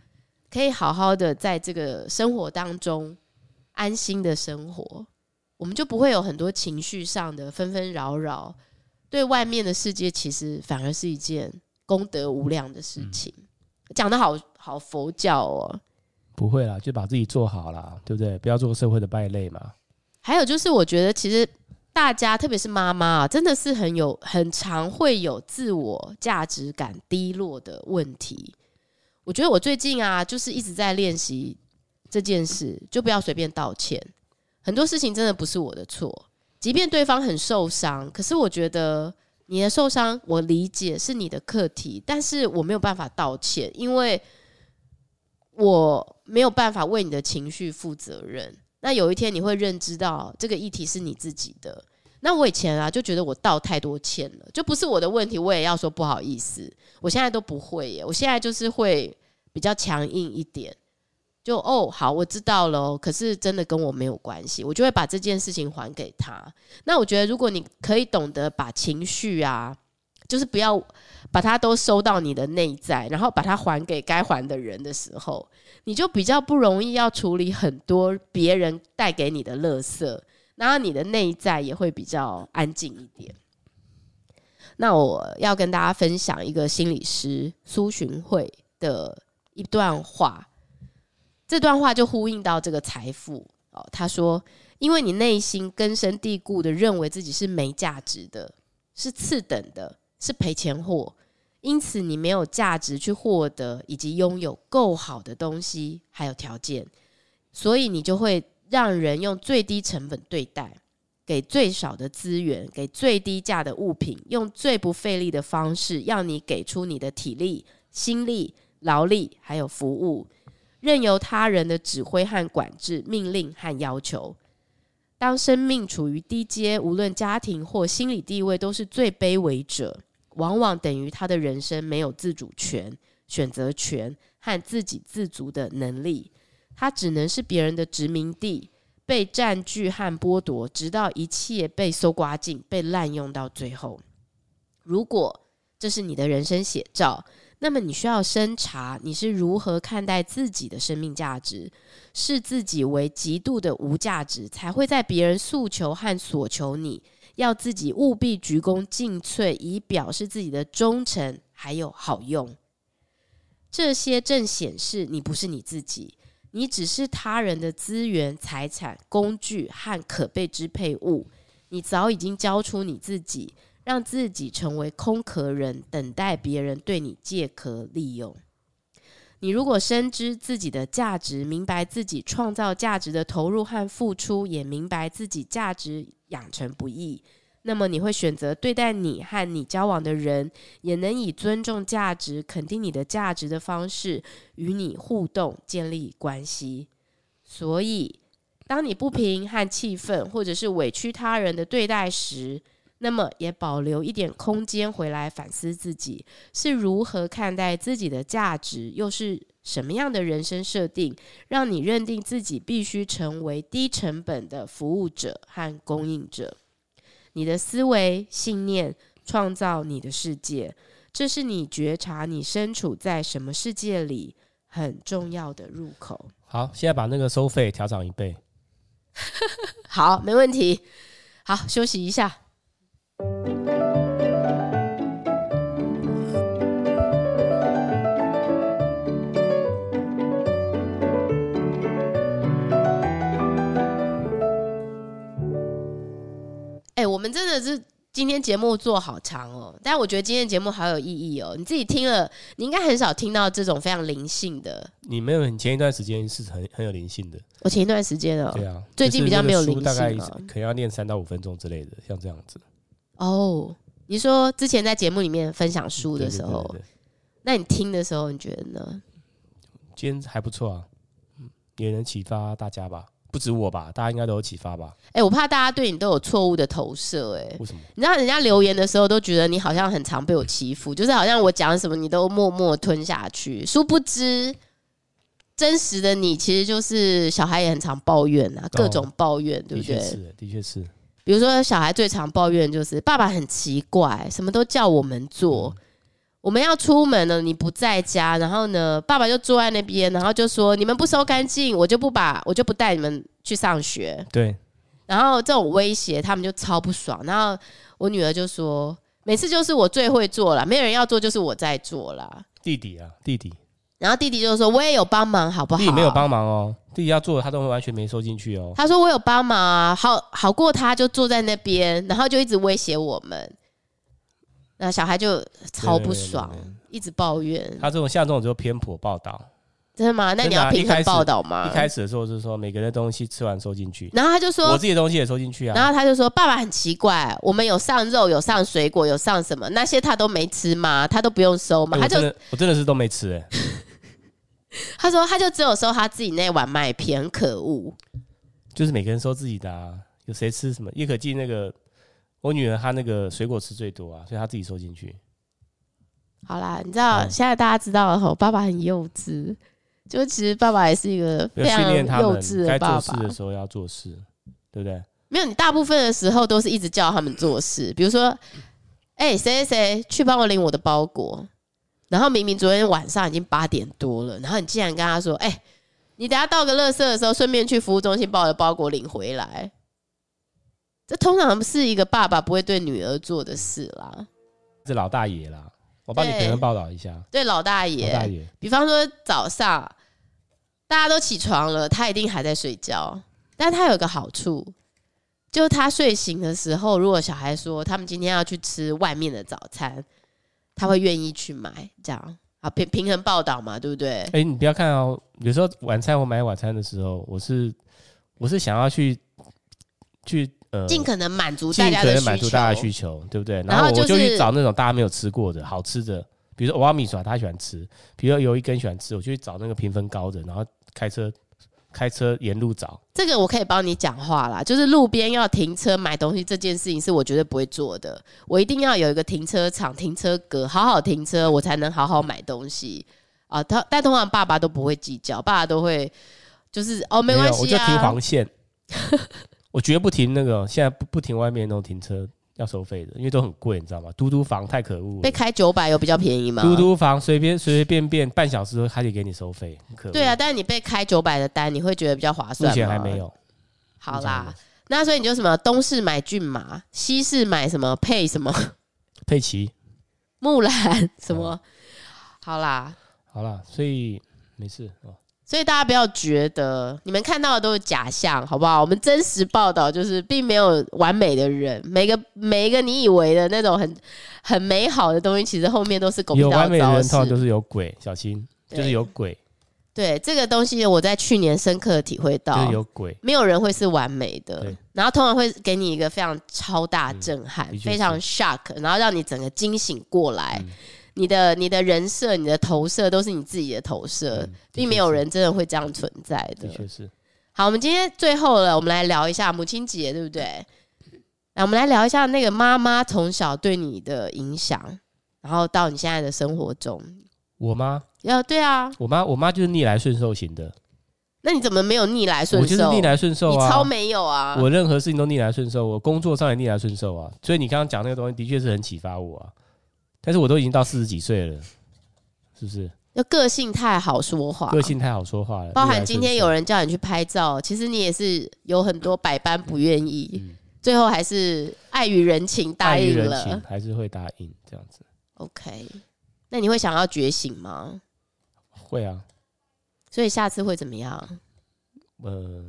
可以好好的在这个生活当中安心的生活。我们就不会有很多情绪上的纷纷扰扰，对外面的世界其实反而是一件功德无量的事情。嗯、讲得好好佛教哦，不会啦，就把自己做好啦，对不对？不要做社会的败类嘛。还有就是，我觉得其实大家，特别是妈妈啊，真的是很有很常会有自我价值感低落的问题。我觉得我最近啊，就是一直在练习这件事，就不要随便道歉。很多事情真的不是我的错，即便对方很受伤，可是我觉得你的受伤，我理解是你的课题，但是我没有办法道歉，因为我没有办法为你的情绪负责任。那有一天你会认知到这个议题是你自己的。那我以前啊就觉得我道太多歉了，就不是我的问题，我也要说不好意思。我现在都不会耶，我现在就是会比较强硬一点。就哦，好，我知道了。可是真的跟我没有关系，我就会把这件事情还给他。那我觉得，如果你可以懂得把情绪啊，就是不要把它都收到你的内在，然后把它还给该还的人的时候，你就比较不容易要处理很多别人带给你的垃圾，然后你的内在也会比较安静一点。那我要跟大家分享一个心理师苏洵慧的一段话。这段话就呼应到这个财富哦。他说：“因为你内心根深蒂固的认为自己是没价值的，是次等的，是赔钱货，因此你没有价值去获得以及拥有够好的东西还有条件，所以你就会让人用最低成本对待，给最少的资源，给最低价的物品，用最不费力的方式，要你给出你的体力、心力、劳力还有服务。”任由他人的指挥和管制、命令和要求。当生命处于低阶，无论家庭或心理地位，都是最卑微者，往往等于他的人生没有自主权、选择权和自给自足的能力。他只能是别人的殖民地，被占据和剥夺，直到一切被搜刮尽、被滥用到最后。如果这是你的人生写照，那么你需要深查你是如何看待自己的生命价值，视自己为极度的无价值，才会在别人诉求和索求你要自己务必鞠躬尽瘁，以表示自己的忠诚还有好用。这些正显示你不是你自己，你只是他人的资源、财产、工具和可被支配物。你早已经交出你自己。让自己成为空壳人，等待别人对你借壳利用。你如果深知自己的价值，明白自己创造价值的投入和付出，也明白自己价值养成不易，那么你会选择对待你和你交往的人，也能以尊重价值、肯定你的价值的方式与你互动、建立关系。所以，当你不平和气愤，或者是委屈他人的对待时，那么也保留一点空间回来反思自己是如何看待自己的价值，又是什么样的人生设定，让你认定自己必须成为低成本的服务者和供应者。你的思维信念创造你的世界，这是你觉察你身处在什么世界里很重要的入口。好，现在把那个收费调涨一倍。好，没问题。好，休息一下。哎、欸，我们真的是今天节目做好长哦，但我觉得今天节目好有意义哦。你自己听了，你应该很少听到这种非常灵性的。你没有，你前一段时间是很很有灵性的。我前一段时间哦，对啊，最近比较没有灵性，大概可能要念三到五分钟之类的，像这样子。哦，你说之前在节目里面分享书的时候，那你听的时候，你觉得呢？今天还不错啊，也能启发大家吧。不止我吧，大家应该都有启发吧？哎、欸，我怕大家对你都有错误的投射，哎，为什么？你知道人家留言的时候都觉得你好像很常被我欺负，就是好像我讲什么你都默默吞下去，殊不知真实的你其实就是小孩也很常抱怨啊，各种抱怨，哦、对不对？的确是，的确是。比如说小孩最常抱怨就是爸爸很奇怪，什么都叫我们做。嗯我们要出门了，你不在家，然后呢，爸爸就坐在那边，然后就说：“你们不收干净，我就不把我就不带你们去上学。”对。然后这种威胁，他们就超不爽。然后我女儿就说：“每次就是我最会做了，没有人要做，就是我在做了。”弟弟啊，弟弟。然后弟弟就说：“我也有帮忙，好不好？”弟弟没有帮忙哦，弟弟要做的他都完全没收进去哦。他说：“我有帮忙啊，好好过他就坐在那边，然后就一直威胁我们。”那小孩就超不爽，对对对对，一直抱怨。他这种像这种就偏颇报道，真的吗？那你要平衡报道吗？一开始的时候是说每个人的东西吃完收进去，然后他就说我自己的东西也收进去啊。然后他就说爸爸很奇怪，我们有上肉，有上水果，有上什么，那些他都没吃吗？他都不用收吗？欸、他就我真的是都没吃哎、欸。他说他就只有收他自己那碗麦片，很可恶。就是每个人收自己的啊，有谁吃什么？叶可记那个。我女儿她那个水果吃最多啊，所以她自己收进去。好啦，你知道、嗯、现在大家知道了吼，爸爸很幼稚，就其实爸爸也是一个非常幼稚的爸爸。该做事的时候要做事，对不对？没有，你大部分的时候都是一直叫他们做事，比如说，哎、欸，谁谁谁去帮我领我的包裹，然后明明昨天晚上已经八点多了，然后你竟然跟他说，哎、欸，你等下到个垃圾的时候，顺便去服务中心把我的包裹领回来。这通常是一个爸爸不会对女儿做的事啦。是老大爷啦，我帮你评论报道一下。对，老大爷。老大爷。比方说早上大家都起床了，他一定还在睡觉。但他有一个好处，就他睡醒的时候，如果小孩说他们今天要去吃外面的早餐，他会愿意去买。这样啊，平平衡报道嘛，对不对？哎，你不要看哦，有时候晚餐我买晚餐的时候，我是我是想要去去。尽可能满足大家的需求，尽可能满足大家的需求，对不对？然后我就去找那种大家没有吃过的好吃的，比如说欧阿米耍，他喜欢吃；比如说有一根喜欢吃，我就去找那个评分高的，然后开车开车沿路找。这个我可以帮你讲话啦，就是路边要停车买东西这件事情是我绝对不会做的，我一定要有一个停车场、停车格，好好停车，我才能好好买东西啊。他但通常爸爸都不会计较，爸爸都会就是哦没关系啊，我就停黄线。我绝不停那个，现在不不停外面那种停车要收费的，因为都很贵，你知道吗？嘟嘟房太可恶了。被开九百有比较便宜吗？嘟嘟房随便随随便便半小时都还得给你收费，可恶。对啊，但是你被开九百的单，你会觉得比较划算吗？目前还没有。好啦，那所以你就什么东市买骏马，西市买什么配什么 佩奇、木兰什么？好啦，好啦，所以没事哦。所以大家不要觉得你们看到的都是假象，好不好？我们真实报道就是并没有完美的人，每个每一个你以为的那种很很美好的东西，其实后面都是狗屁。有完美的人，通常就是有鬼，小心，就是有鬼。对，对这个东西，我在去年深刻的体会到，就是有鬼，没有人会是完美的。然后通常会给你一个非常超大震撼，嗯、非常 shock，然后让你整个惊醒过来。嗯你的你的人设、你的投射都是你自己的投射，嗯、并没有人真的会这样存在的。的确是。好，我们今天最后了，我们来聊一下母亲节，对不对？来，我们来聊一下那个妈妈从小对你的影响，然后到你现在的生活中。我妈？要对啊，我妈，我妈就是逆来顺受型的。那你怎么没有逆来顺受？我就是逆来顺受啊，你超没有啊！我任何事情都逆来顺受，我工作上也逆来顺受啊。所以你刚刚讲那个东西，的确是很启发我啊。但是我都已经到四十几岁了，是不是？要个性太好说话，个性太好说话了。包含今天有人叫你去拍照，其实你也是有很多百般不愿意，嗯、最后还是碍于人情答应了，还是会答应这样子。OK，那你会想要觉醒吗？会啊。所以下次会怎么样？呃，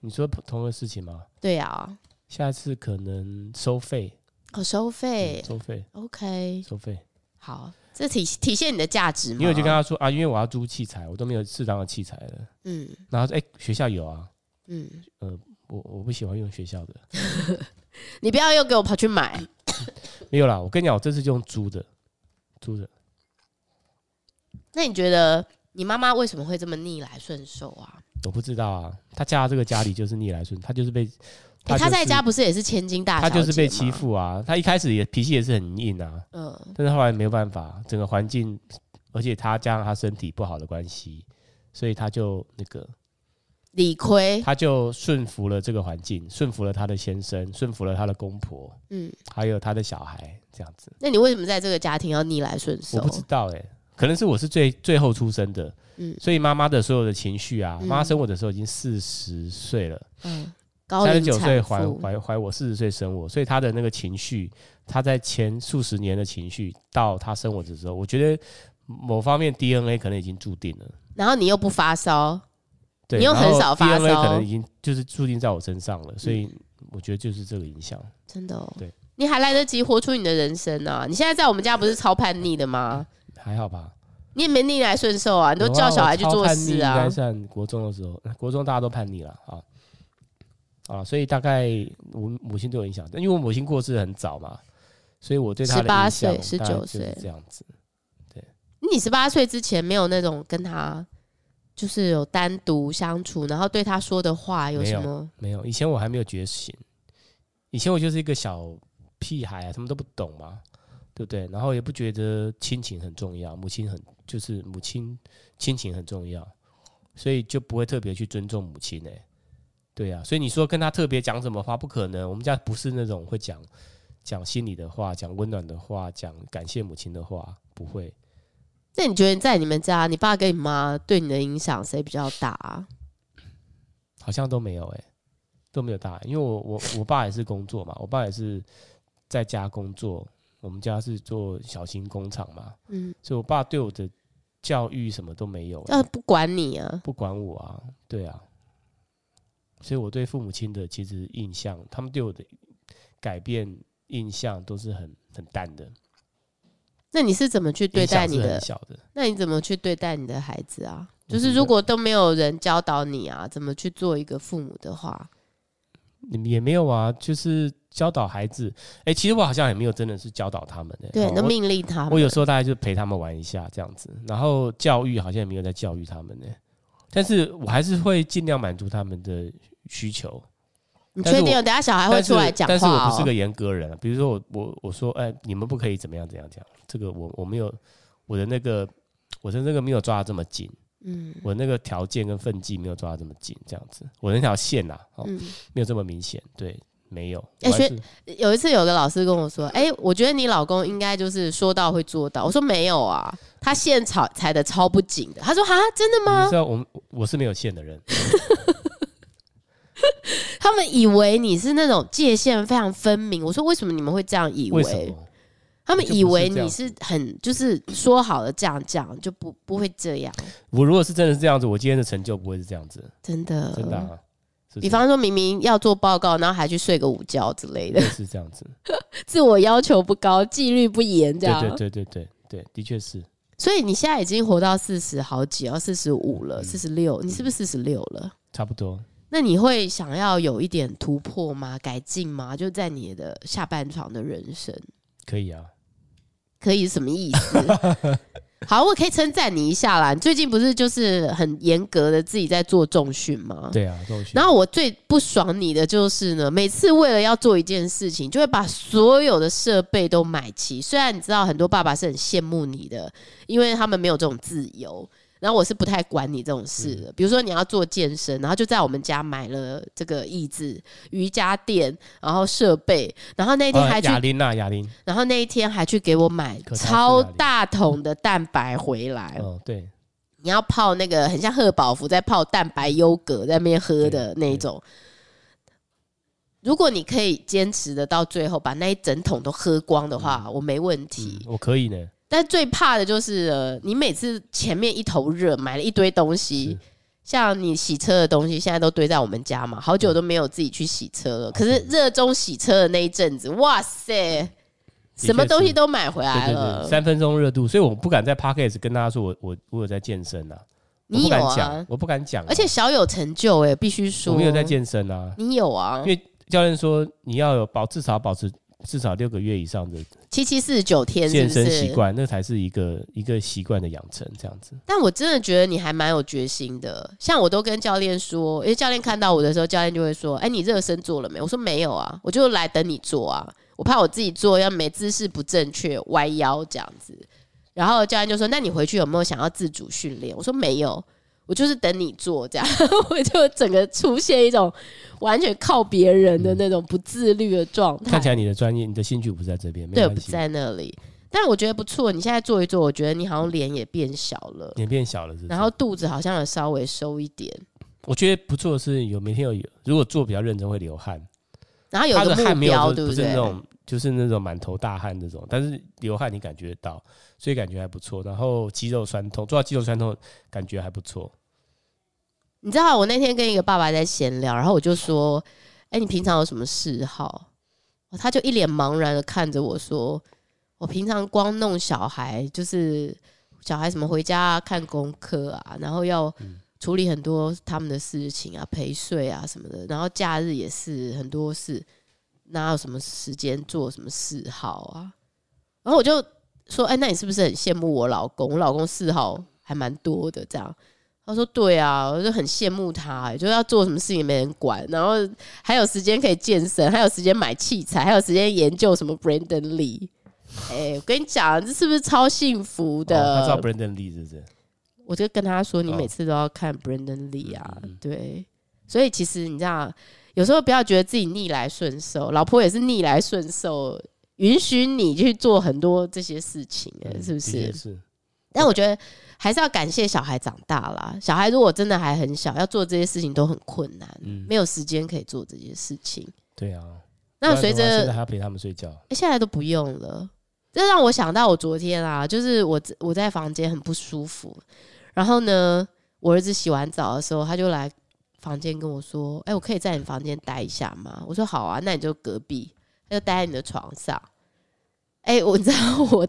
你说普通的事情吗？对啊。下次可能收费。哦，收费，收费，OK，收费，好，这体体现你的价值吗？因为我就跟他说啊，因为我要租器材，我都没有适当的器材了。嗯，然后说，哎、欸，学校有啊，嗯，呃，我我不喜欢用学校的，你不要又给我跑去买，没有啦，我跟你讲，我这次就用租的，租的。那你觉得你妈妈为什么会这么逆来顺受啊？我不知道啊，她嫁到这个家里就是逆来顺，她就是被他、就是欸、他在家不是也是千金大小姐，他就是被欺负啊。他一开始也脾气也是很硬啊，嗯，但是后来没有办法，整个环境，而且他加上他身体不好的关系，所以他就那个理亏，他就顺服了这个环境，顺服了他的先生，顺服了他的公婆，嗯，还有他的小孩这样子。那你为什么在这个家庭要逆来顺受？我不知道哎、欸，可能是我是最最后出生的。嗯，所以妈妈的所有的情绪啊，妈妈生我的时候已经四十岁了，嗯，三十九岁怀怀怀我，四十岁生我，所以他的那个情绪，他在前数十年的情绪，到他生我的时候，我觉得某方面 DNA 可能已经注定了。然后你又不发烧，对，你又很少发烧，DNA 可能已经就是注定在我身上了，所以我觉得就是这个影响。真的哦，对，你还来得及活出你的人生啊！你现在在我们家不是超叛逆的吗？还好吧。你也没逆来顺受啊，你都叫小孩去做事啊。应该算国中的时候，国中大家都叛逆了啊啊，所以大概我母亲对我影响，因为我母亲过世很早嘛，所以我对她的影响十八岁、十九岁这样子。对，你十八岁之前没有那种跟他就是有单独相处，然后对他说的话有什么？没有，以前我还没有觉醒，以前我就是一个小屁孩啊，什么都不懂嘛。对不对？然后也不觉得亲情很重要，母亲很就是母亲亲情很重要，所以就不会特别去尊重母亲呢。对呀、啊，所以你说跟他特别讲什么话，不可能。我们家不是那种会讲讲心里的话，讲温暖的话，讲感谢母亲的话，不会。那你觉得在你们家，你爸跟你妈对你的影响谁比较大啊？好像都没有哎，都没有大，因为我我我爸也是工作嘛，我爸也是在家工作。我们家是做小型工厂嘛，嗯，所以我爸对我的教育什么都没有，呃，不管你啊，不管我啊，对啊，所以我对父母亲的其实印象，他们对我的改变印象都是很很淡的。那你是怎么去对待你的？小的，那你怎么去对待你的孩子啊？就是如果都没有人教导你啊，怎么去做一个父母的话？你们也没有啊，就是。教导孩子，哎、欸，其实我好像也没有真的是教导他们的，对，那命令他们。我有时候大概就陪他们玩一下这样子，然后教育好像也没有在教育他们呢，但是我还是会尽量满足他们的需求。你确定？等下小孩会出来讲话、哦、但是我不是个严格人，比如说我我我说，哎、欸，你们不可以怎么样怎样讲，这个我我没有我的那个我的那个没有抓的这么紧，嗯，我那个条件跟分际没有抓的这么紧，这样子，我那条线呐、啊，哦，嗯、没有这么明显，对。没有，哎、欸，学有一次有个老师跟我说，哎、欸，我觉得你老公应该就是说到会做到。我说没有啊，他线踩踩的超不紧的。他说哈，真的吗？你知道我我是没有线的人。他们以为你是那种界限非常分明。我说为什么你们会这样以为？为他们以为你是很就是说好了这样这样就不不会这样。我如果是真的是这样子，我今天的成就不会是这样子。真的，真的、啊。比方说明明要做报告，然后还去睡个午觉之类的，是这样子。自我要求不高，纪律不严，这样。对对对对对对，的确是。所以你现在已经活到四十好几，要四十五了，四十六，你是不是四十六了？差不多。那你会想要有一点突破吗？改进吗？就在你的下半场的人生。可以啊。可以什么意思？好，我可以称赞你一下啦。你最近不是就是很严格的自己在做重训吗？对啊，重训。然后我最不爽你的就是呢，每次为了要做一件事情，就会把所有的设备都买齐。虽然你知道很多爸爸是很羡慕你的，因为他们没有这种自由。然后我是不太管你这种事的，比如说你要做健身，然后就在我们家买了这个椅子、瑜伽垫，然后设备，然后那天还去，哑铃啊然后那一天还去给我买超大桶的蛋白回来。哦，对，你要泡那个很像贺宝福在泡蛋白优格在那边喝的那种。如果你可以坚持的到最后把那一整桶都喝光的话，我没问题。我可以呢。但最怕的就是，呃，你每次前面一头热，买了一堆东西，像你洗车的东西，现在都堆在我们家嘛，好久都没有自己去洗车了。可是热衷洗车的那一阵子，哇塞，什么东西都买回来了，三分钟热度，所以我不敢在 Podcast 跟大家说我我我有在健身啊，你有啊？我不敢讲，而且小有成就哎，必须说我没有在健身啊，你有啊？因为教练说你要有保至少保持。至少六个月以上的七七四十九天健身习惯，那才是一个一个习惯的养成这样子。但我真的觉得你还蛮有决心的，像我都跟教练说，因为教练看到我的时候，教练就会说：“哎，你热身做了没？”我说：“没有啊，我就来等你做啊，我怕我自己做要没姿势不正确，歪腰这样子。”然后教练就说：“那你回去有没有想要自主训练？”我说：“没有。”我就是等你做这样，我就整个出现一种完全靠别人的那种不自律的状态。看起来你的专业、你的兴趣不在这边，对，不在那里。但我觉得不错，你现在做一做，我觉得你好像脸也变小了，脸变小了是是，然后肚子好像有稍微收一点。我觉得不错的是有每天有，如果做比较认真会流汗，然后有个目标，对不对？不是那种就是那种满头大汗那种，但是流汗你感觉到，所以感觉还不错。然后肌肉酸痛，做到肌肉酸痛感觉还不错。你知道我那天跟一个爸爸在闲聊，然后我就说：“哎，你平常有什么嗜好？”他就一脸茫然的看着我说：“我平常光弄小孩，就是小孩什么回家看功课啊，然后要处理很多他们的事情啊，陪睡啊什么的，然后假日也是很多事，哪有什么时间做什么嗜好啊？”然后我就说：“哎，那你是不是很羡慕我老公？我老公嗜好还蛮多的，这样。”他说：“对啊，我就很羡慕他，欸，就要做什么事情没人管，然后还有时间可以健身，还有时间买器材，还有时间研究 什么 Brandon Lee。哎，我跟你讲，这是不是超幸福的？哦、他知道 Brandon Lee 是不是？我就跟他说，你每次都要看 Brandon Lee 啊，哦、对。所以其实你知道，有时候不要觉得自己逆来顺受，老婆也是逆来顺受，允许你去做很多这些事情，哎，是不是？是。但我觉得。”还是要感谢小孩长大啦。小孩如果真的还很小，要做这些事情都很困难，嗯、没有时间可以做这些事情。对啊，那随着现在还要陪他们睡觉，欸，现在都不用了。这让我想到我昨天啊，就是我我在房间很不舒服，然后呢，我儿子洗完澡的时候，他就来房间跟我说：“哎、我可以在你房间待一下吗？”我说：“好啊，那你就隔壁，他就待在你的床上。”哎、我 知道，我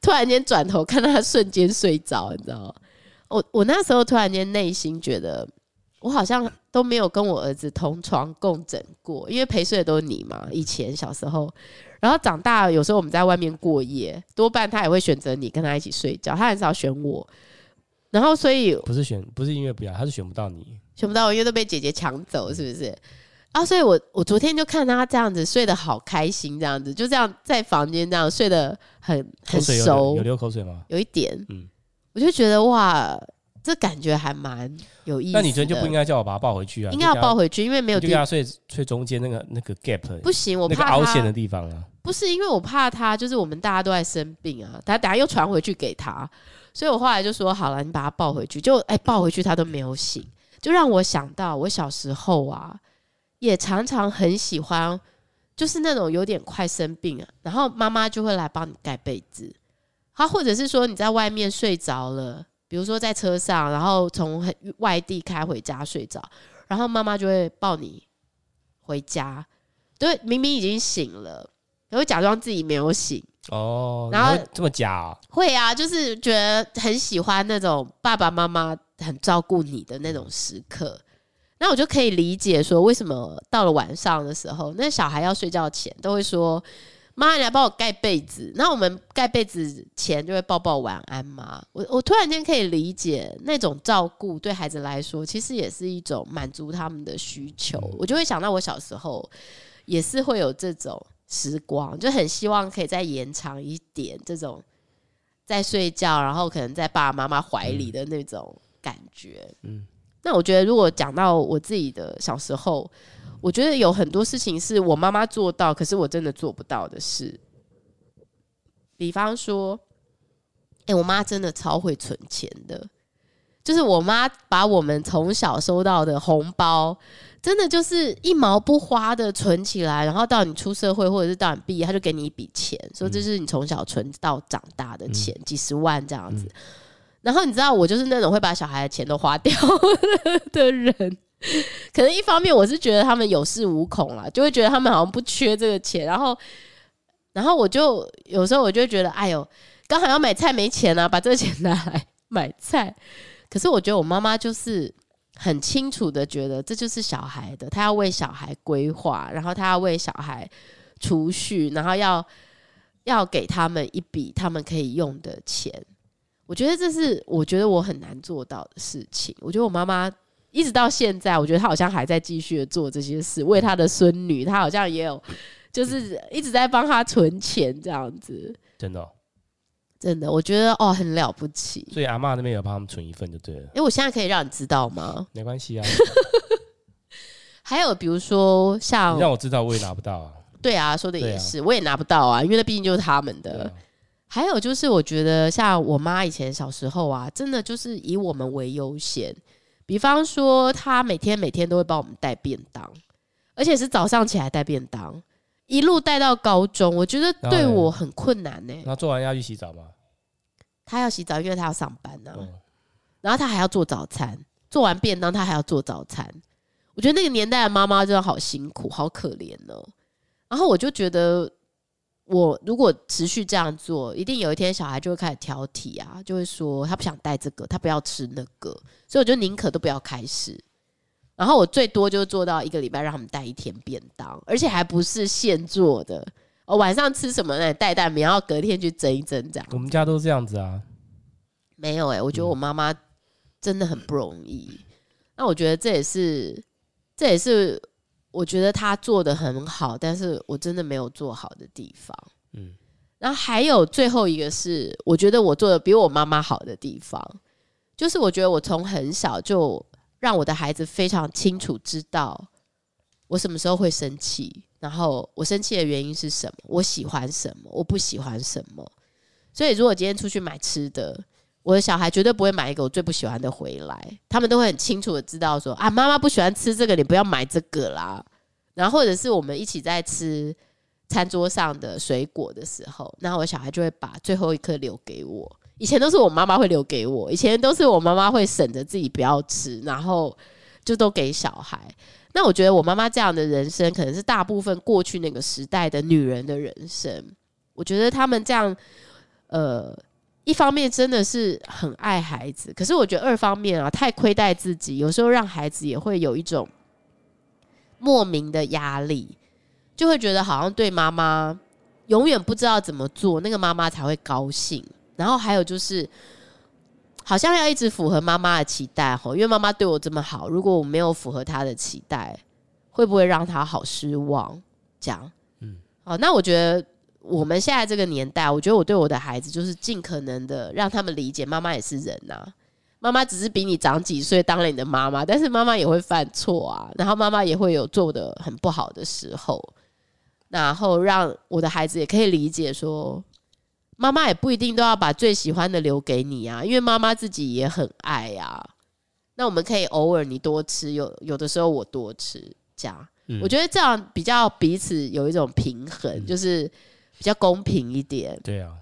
突然间转头看到他瞬间睡着，你知道吗？我我那时候突然间内心觉得，我好像都没有跟我儿子同床共枕过，因为陪睡的都是你嘛。以前小时候，然后长大有时候我们在外面过夜，多半他也会选择你跟他一起睡觉，他很少选我。然后所以不是选，不是因为不要，他是选不到你，选不到我，因为都被姐姐抢走，是不是？啊，所以我我昨天就看他这样子睡得好开心，这样子就这样在房间这样睡得很很熟，有流口水吗？有一点，嗯，我就觉得哇，这感觉还蛮有意思。那你昨天就不应该叫我把他抱回去啊？应该要抱回去，因为没有地方睡，睡中间那个那个 gap 不行，我怕凹陷的地方啊。不是因为我怕他，就是我们大家都在生病啊，他等下又传回去给他，所以我后来就说好了，你把他抱回去，就哎、欸、抱回去他都没有醒，就让我想到我小时候啊。也常常很喜欢，就是那种有点快生病啊，然后妈妈就会来帮你盖被子，好，或者是说你在外面睡着了，比如说在车上，然后从外地开回家睡着，然后妈妈就会抱你回家，对，明明已经醒了，然后假装自己没有醒哦，然后这么假啊？会啊，就是觉得很喜欢那种爸爸妈妈很照顾你的那种时刻。那我就可以理解说，为什么到了晚上的时候，那小孩要睡觉前都会说：“妈，你来帮我盖被子。”那我们盖被子前就会抱抱晚安嘛。我我突然间可以理解那种照顾对孩子来说，其实也是一种满足他们的需求。我就会想到我小时候也是会有这种时光，就很希望可以再延长一点这种在睡觉，然后可能在爸爸妈妈怀里的那种感觉。嗯。那我觉得，如果讲到我自己的小时候，我觉得有很多事情是我妈妈做到，可是我真的做不到的事。比方说，哎、欸，我妈真的超会存钱的，就是我妈把我们从小收到的红包，真的就是一毛不花的存起来，然后到你出社会或者是到你毕业，她就给你一笔钱，说这是你从小存到长大的钱，几十万这样子。然后你知道我就是那种会把小孩的钱都花掉 的人，可能一方面我是觉得他们有恃无恐啦，就会觉得他们好像不缺这个钱，然后，然后我就有时候我就会觉得，哎呦，刚好要买菜没钱啊，把这个钱拿来买菜。可是我觉得我妈妈就是很清楚的觉得这就是小孩的，她要为小孩规划，然后她要为小孩储蓄，然后要要给他们一笔他们可以用的钱。我觉得这是我觉得我很难做到的事情。我觉得我妈妈一直到现在，我觉得她好像还在继续做这些事，为她的孙女，她好像也有就是一直在帮她存钱这样子。真的、哦，真的，我觉得哦很了不起。所以阿妈那边有帮他们存一份就对了。哎，我现在可以让你知道吗？没关系啊。还有比如说像，让我知道我也拿不到啊。对啊，说的也是，啊、我也拿不到啊，因为那毕竟就是他们的。啊、还有就是，我觉得像我妈以前小时候啊，真的就是以我们为优先。比方说，她每天每天都会帮我们带便当，而且是早上起来带便当，一路带到高中。我觉得对我很困难呢、欸。那做完要去洗澡吗？她要洗澡，因为她要上班呢、啊。然后她还要做早餐，做完便当她还要做早餐。我觉得那个年代的妈妈真的好辛苦，好可怜哦。然后我就觉得，我如果持续这样做，一定有一天小孩就会开始挑剔啊，就会说他不想带这个，他不要吃那个，所以我就宁可都不要开始。然后我最多就做到一个礼拜让他们带一天便当，而且还不是现做的。哦，晚上吃什么呢？带蛋饼，然后隔天去蒸一蒸这样。我们家都这样子啊。没有哎、欸，我觉得我妈妈真的很不容易。嗯、那我觉得这也是。这也是我觉得他做的很好，但是我真的没有做好的地方。嗯，然后还有最后一个是，我觉得我做的比我妈妈好的地方，就是我觉得我从很小就让我的孩子非常清楚知道我什么时候会生气，然后我生气的原因是什么，我喜欢什么，我不喜欢什么。所以如果今天出去买吃的，我的小孩绝对不会买一个我最不喜欢的回来，他们都会很清楚的知道说啊，妈妈不喜欢吃这个，你不要买这个啦。然后或者是我们一起在吃餐桌上的水果的时候，那我小孩就会把最后一颗留给我。以前都是我妈妈会留给我，以前都是我妈妈会省着自己不要吃，然后就都给小孩。那我觉得我妈妈这样的人生，可能是大部分过去那个时代的女人的人生。我觉得他们这样，呃。一方面真的是很爱孩子，可是我觉得二方面啊，太亏待自己，有时候让孩子也会有一种莫名的压力，就会觉得好像对妈妈永远不知道怎么做，那个妈妈才会高兴。然后还有就是，好像要一直符合妈妈的期待吼，因为妈妈对我这么好，如果我没有符合她的期待，会不会让她好失望？这样，嗯，好，那我觉得。我们现在这个年代，我觉得我对我的孩子就是尽可能的让他们理解，妈妈也是人呐、啊。妈妈只是比你长几岁，当了你的妈妈，但是妈妈也会犯错啊，然后妈妈也会有做的很不好的时候。然后让我的孩子也可以理解说，妈妈也不一定都要把最喜欢的留给你啊，因为妈妈自己也很爱呀、啊。那我们可以偶尔你多吃，有有的时候我多吃，这样，嗯、我觉得这样比较彼此有一种平衡，嗯、就是。比较公平一点，对啊，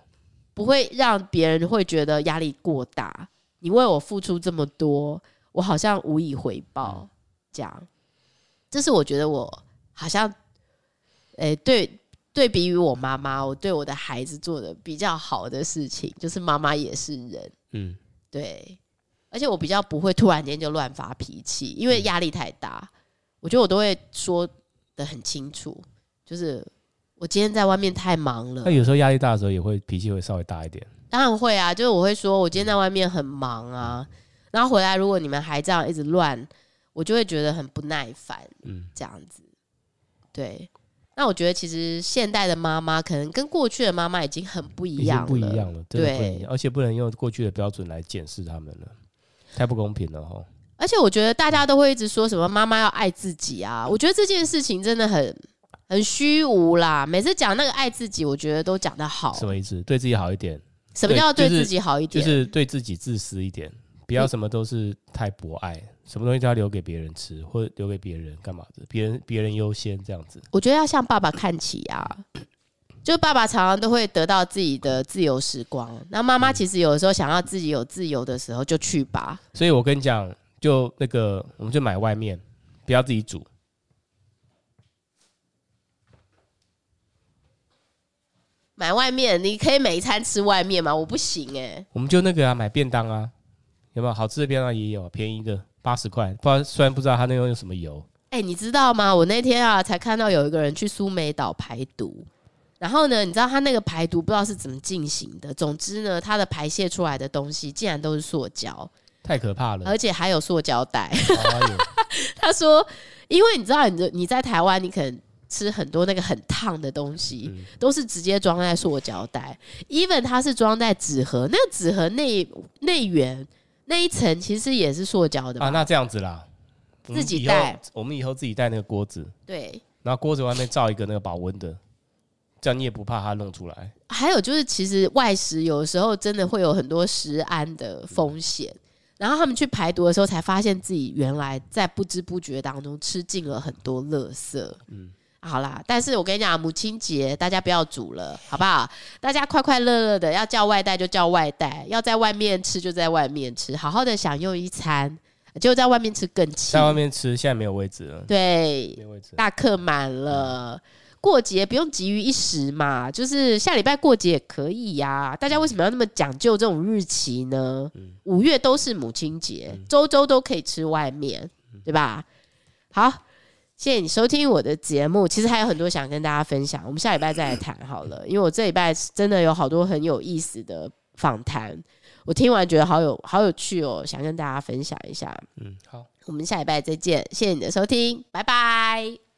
不会让别人会觉得压力过大。你为我付出这么多，我好像无以回报，这样，这是我觉得我好像，诶、欸，对，对比于我妈妈，我对我的孩子做的比较好的事情，就是妈妈也是人，嗯，对，而且我比较不会突然间就乱发脾气，因为压力太大，我觉得我都会说的很清楚，就是。我今天在外面太忙了。那有时候压力大的时候，也会脾气会稍微大一点。当然会啊，就是我会说，我今天在外面很忙啊，然后回来如果你们还这样一直乱，我就会觉得很不耐烦。嗯，这样子。对。那我觉得其实现代的妈妈可能跟过去的妈妈已经很不一样了，不一样了。对，而且不能用过去的标准来检视他们了，太不公平了哈。而且我觉得大家都会一直说什么妈妈要爱自己啊，我觉得这件事情真的很。很虚无啦！每次讲那个爱自己，我觉得都讲得好。什么意思？对自己好一点。什么叫对自己好一点？就是对自己自私一点，不要什么都是太博爱，嗯、什么东西都要留给别人吃，或者留给别人干嘛的？别人别人优先这样子。我觉得要向爸爸看齐啊！就爸爸常常都会得到自己的自由时光，那妈妈其实有的时候想要自己有自由的时候，就去吧。所以我跟你讲，就那个，我们就买外面，不要自己煮。买外面，你可以每一餐吃外面吗？我不行哎、欸。我们就那个啊，买便当啊，有没有好吃的便当也有，便宜的八十块。不知道，虽然不知道他那个用什么油，哎、欸，你知道吗？我那天啊才看到有一个人去苏梅岛排毒，然后呢，你知道他那个排毒不知道是怎么进行的。总之呢，他的排泄出来的东西竟然都是塑胶，太可怕了，而且还有塑胶袋。哎、他说，因为你知道，你你在台湾，你可能吃很多那个很烫的东西，嗯、都是直接装在塑胶袋。even 它是装在纸盒，那个纸盒内内缘那一层其实也是塑胶的？啊，那这样子啦。自己带，我们以后自己带那个锅子，对，然后锅子外面罩一个那个保温的，这样你也不怕它弄出来。还有就是，其实外食有时候真的会有很多食安的风险，然后他们去排毒的时候，才发现自己原来在不知不觉当中吃进了很多垃圾。嗯，好啦，但是我跟你讲，母亲节大家不要煮了，好不好？大家快快乐乐的，要叫外带就叫外带，要在外面吃就在外面吃，好好的享用一餐。就在外面吃更气，在外面吃现在没有位置了。对，没位置，大客满了。嗯、过节不用急于一时嘛，就是下礼拜过节也可以呀、啊。大家为什么要那么讲究这种日期呢？五、嗯、月都是母亲节，周周都可以吃外面，嗯、对吧？好，谢谢你收听我的节目。其实还有很多想跟大家分享，我们下礼拜再来谈好了。因为我这礼拜真的有好多很有意思的访谈。我听完觉得好有好有趣哦，想跟大家分享一下。嗯，好，我们下礼拜再见，谢谢你的收听，拜拜。